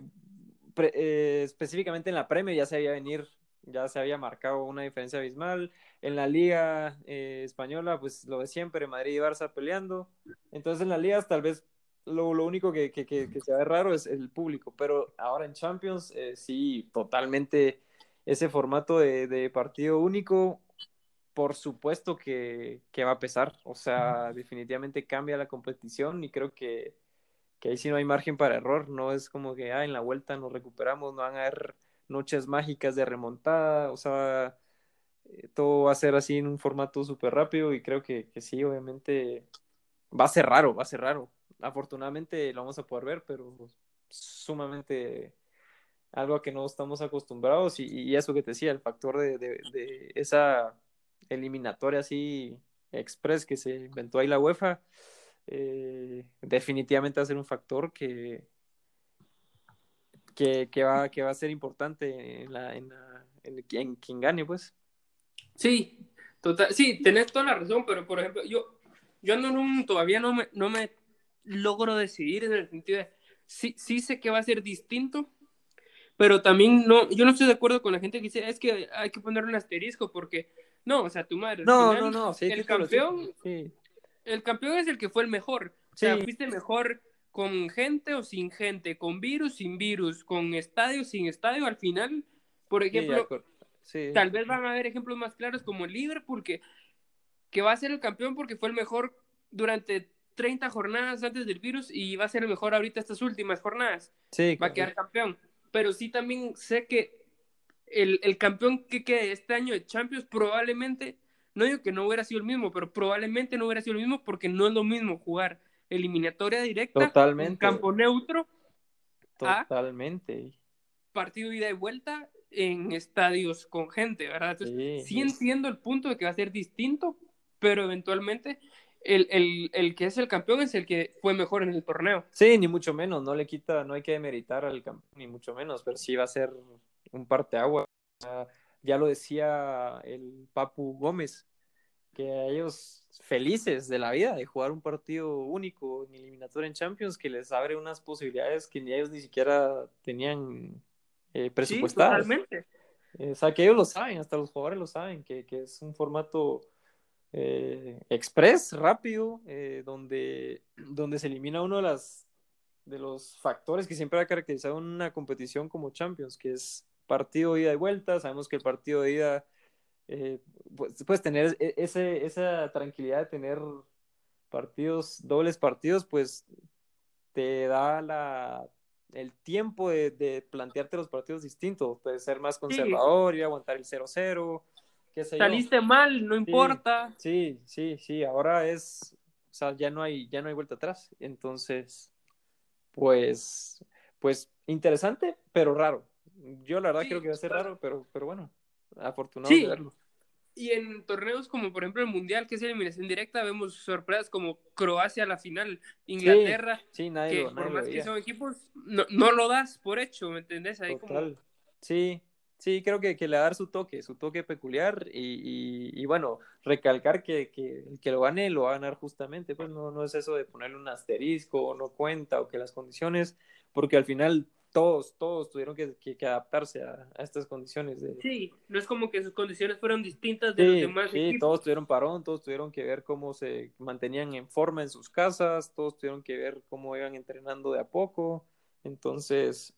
eh, específicamente en la Premier ya se había venir, ya se había marcado una diferencia abismal. En la Liga eh, Española, pues lo de siempre, Madrid y Barça peleando. Entonces en las ligas tal vez lo, único que, se ve raro es el público, pero ahora en Champions sí, totalmente ese formato de, partido único, por supuesto que, que, va a pesar, o sea, definitivamente cambia la competición y creo que que ahí sí no hay margen para error, no es como que ah, en la vuelta nos recuperamos, no van a haber noches mágicas de remontada, o sea, eh, todo va a ser así en un formato súper rápido y creo que, que, sí, obviamente va a ser raro, va a ser raro. Afortunadamente lo vamos a poder ver, pero sumamente algo a que no estamos acostumbrados y, eso que te decía, el factor de, de, de esa eliminatoria así express que se inventó ahí la UEFA eh, definitivamente va a ser un factor que, que, va, que va a ser importante en, la, en, en, quien gane, pues. Sí, total, sí, tenés toda la razón, pero por ejemplo, yo, yo no, todavía no me, no me logro decidir en el sentido de, sí, sí sé que va a ser distinto, pero también no, yo no estoy de acuerdo con la gente que dice, es que hay que poner un asterisco porque, no, o sea, tu madre. No, no, no, sí, el campeón, el campeón es el que fue el mejor. O sea, fuiste mejor con gente o sin gente, con virus, sin virus, con estadio, sin estadio, al final, por ejemplo, tal vez van a haber ejemplos más claros como el Liverpool, que, que va a ser el campeón porque fue el mejor durante 30 jornadas antes del virus y va a ser el mejor ahorita estas últimas jornadas. Sí, va a quedar campeón. Pero sí también sé que el, el campeón que quede este año de Champions probablemente, no digo que no hubiera sido el mismo, pero probablemente no hubiera sido el mismo porque no es lo mismo jugar eliminatoria directa Totalmente. en campo neutro Totalmente. partido ida y vuelta en estadios con gente, ¿verdad? Entonces, sí, entiendo el punto de que va a ser distinto, pero eventualmente el, el, el, que es el campeón es el que fue mejor en el torneo. Sí, ni mucho menos, no le quita, no hay que demeritar al campeón, ni mucho menos, pero sí va a ser un parteagua. Ya lo decía el Papu Gómez, que ellos felices de la vida de jugar un partido único en eliminatoria en Champions que les abre unas posibilidades que ni ellos ni siquiera tenían eh, presupuestadas. Sí, totalmente. Eh, o sea, que ellos lo saben, hasta los jugadores lo saben, que, que es un formato eh, express, rápido, eh, donde, donde se elimina uno de, las, de los factores que siempre ha caracterizado una competición como Champions, que es partido ida y vuelta. Sabemos que el partido de ida eh, pues, puedes tener e, ese, esa tranquilidad de tener partidos, dobles partidos, pues te da la, el tiempo de, plantearte los partidos distintos. Puedes ser más conservador y aguantar el 0-0. Saliste mal, no importa. Sí, sí, sí, ahora es, o sea, ya no hay, ya no hay vuelta atrás. Entonces, pues, pues interesante, pero raro. Yo la verdad creo que va a ser raro, pero, pero bueno, afortunado de verlo. Y en torneos como por ejemplo el Mundial, que es eliminación directa, vemos sorpresas como Croacia a la final, Inglaterra, sí, nadie que por más que son equipos, no, no, lo das por hecho, ¿me entendés? Ahí Total. Sí, sí, creo que, que, le va a dar su toque, su toque peculiar y, y, bueno, recalcar que, que, el que lo gane lo va a ganar justamente, pues no, no es eso de ponerle un asterisco o no cuenta o que las condiciones, porque al final todos, todos tuvieron que, que, adaptarse a, a, estas condiciones. De... Sí, no es como que sus condiciones fueron distintas de los demás. Sí, todos tuvieron parón, todos tuvieron que ver cómo se mantenían en forma en sus casas, todos tuvieron que ver cómo iban entrenando de a poco. Entonces,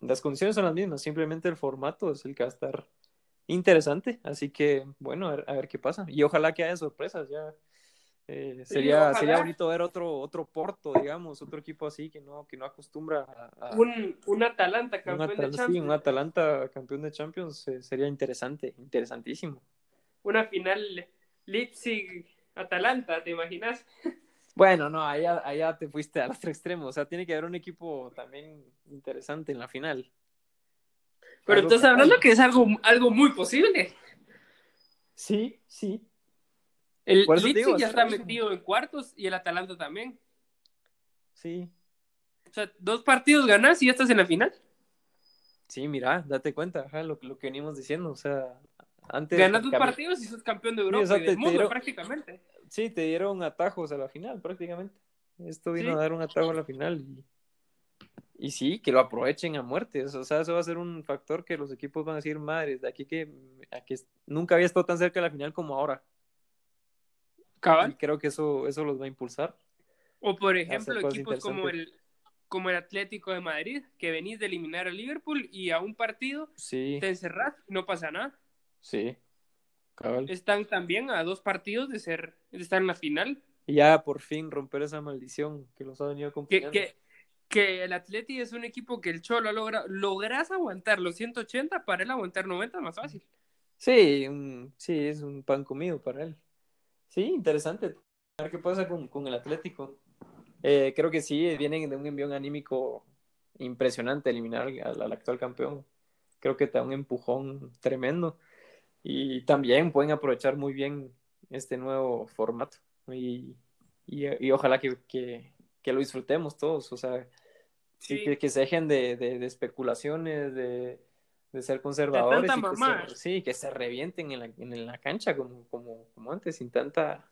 las condiciones son las mismas, simplemente el formato es el que va a estar interesante. Así que, bueno, a ver, a ver qué pasa. Y ojalá que haya sorpresas ya eh, sería, sería bonito ver otro, otro Porto, digamos, otro equipo así que no, que no acostumbra a... un, un, Atalanta campeón de Champions. Sí, un Atalanta campeón de Champions eh, sería interesante, interesantísimo. Una final Leipzig-Atalanta, ¿te imaginas? Bueno, no, allá, allá te fuiste al otro extremo, o sea, tiene que haber un equipo también interesante en la final. Pero estás hablando que es algo, algo muy posible. Sí, sí, el Leipzig ya está metido en cuartos y el Atalanta también. Sí. O sea, dos partidos ganas y ya estás en la final. Sí, mira, date cuenta, lo, lo que venimos diciendo, o sea, antes... Ganas dos partidos y sos campeón de Europa y del mundo, prácticamente. Sí, te dieron atajos a la final, prácticamente. Esto vino a dar un atajo a la final y, y sí, que lo aprovechen a muerte. O sea, eso va a ser un factor que los equipos van a decir, madres, de aquí que nunca había estado tan cerca de la final como ahora. Y creo que eso, eso los va a impulsar. O por ejemplo, equipos como el, como el Atlético de Madrid, que venís de eliminar al Liverpool y a un partido te encerrás, no pasa nada. Sí. Están también a dos partidos de ser, de estar en la final. Y ya por fin romper esa maldición que los ha venido acompañando. Que, que, que el Atleti es un equipo que el Cholo logra, logras aguantar los 180, para él aguantar 90 es más fácil. Sí, sí, es un pan comido para él. Sí, interesante. A ver qué pasa con, con el Atlético. Eh, creo que sí, vienen de un envión anímico impresionante eliminar al, actual campeón. Creo que te da un empujón tremendo. Y también pueden aprovechar muy bien este nuevo formato. Y, y, ojalá que, que, que, lo disfrutemos todos. O sea, que, que, se dejen de, de, especulaciones, de, de ser conservadores y que se, sí, que se revienten en la, en la cancha como, como, como, antes, sin tanta...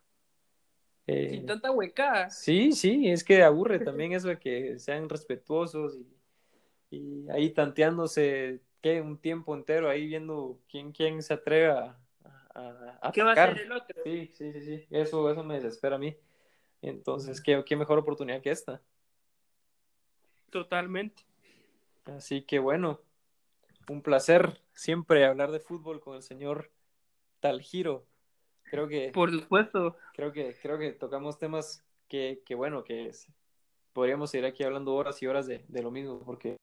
Eh, sin tanta hueca. Sí, sí, es que aburre también eso de que sean respetuosos y, y ahí tanteándose, ¿qué? Un tiempo entero ahí viendo quién, quién se atreve a, a, ¿Qué va a hacer el otro? Sí, sí, sí, sí, eso, eso me desespera a mí. Entonces, ¿qué, qué mejor oportunidad que esta? Totalmente. Así que bueno, un placer siempre hablar de fútbol con el señor Taljiro. Creo que. Por supuesto. Creo que, creo que tocamos temas que, que bueno, que podríamos seguir aquí hablando horas y horas de, de lo mismo, porque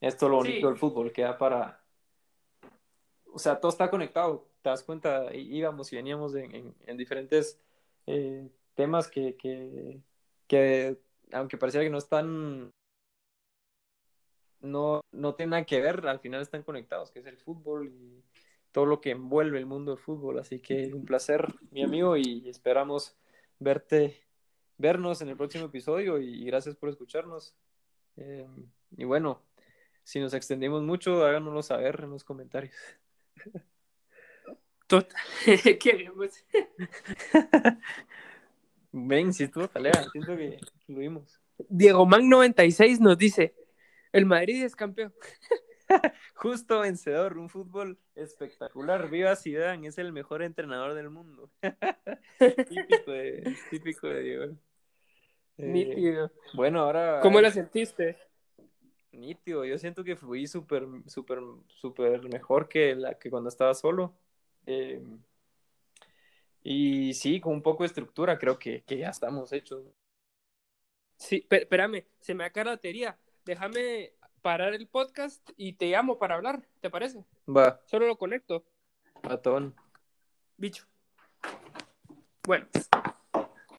esto es lo bonito del fútbol, queda para. O sea, todo está conectado. Te das cuenta, íbamos y veníamos en, en, diferentes eh, temas que, que, que, aunque pareciera que no están no, no tienen nada que ver, al final están conectados, que es el fútbol y todo lo que envuelve el mundo del fútbol. Así que un placer, mi amigo, y esperamos verte, vernos en el próximo episodio y gracias por escucharnos. Eh, y bueno, si nos extendimos mucho, háganoslo saber en los comentarios. Total, qué pues. Ven, si estuvo talea, siento que vimos. Diego Man 96 nos dice, el Madrid es campeón. Justo vencedor, un fútbol espectacular. Viva Zidane, es el mejor entrenador del mundo. típico, de, típico de Diego. Eh, Nítido. Bueno, ahora. ¿Cómo la sentiste? Nítido, yo siento que fui súper, súper, súper mejor que, la, que cuando estaba solo. Eh, y sí, con un poco de estructura, creo que, que ya estamos hechos. Sí, espérame, se me acaba la batería déjame parar el podcast y te llamo para hablar, ¿te parece? Va. Solo lo conecto. Patón. Bicho. Bueno.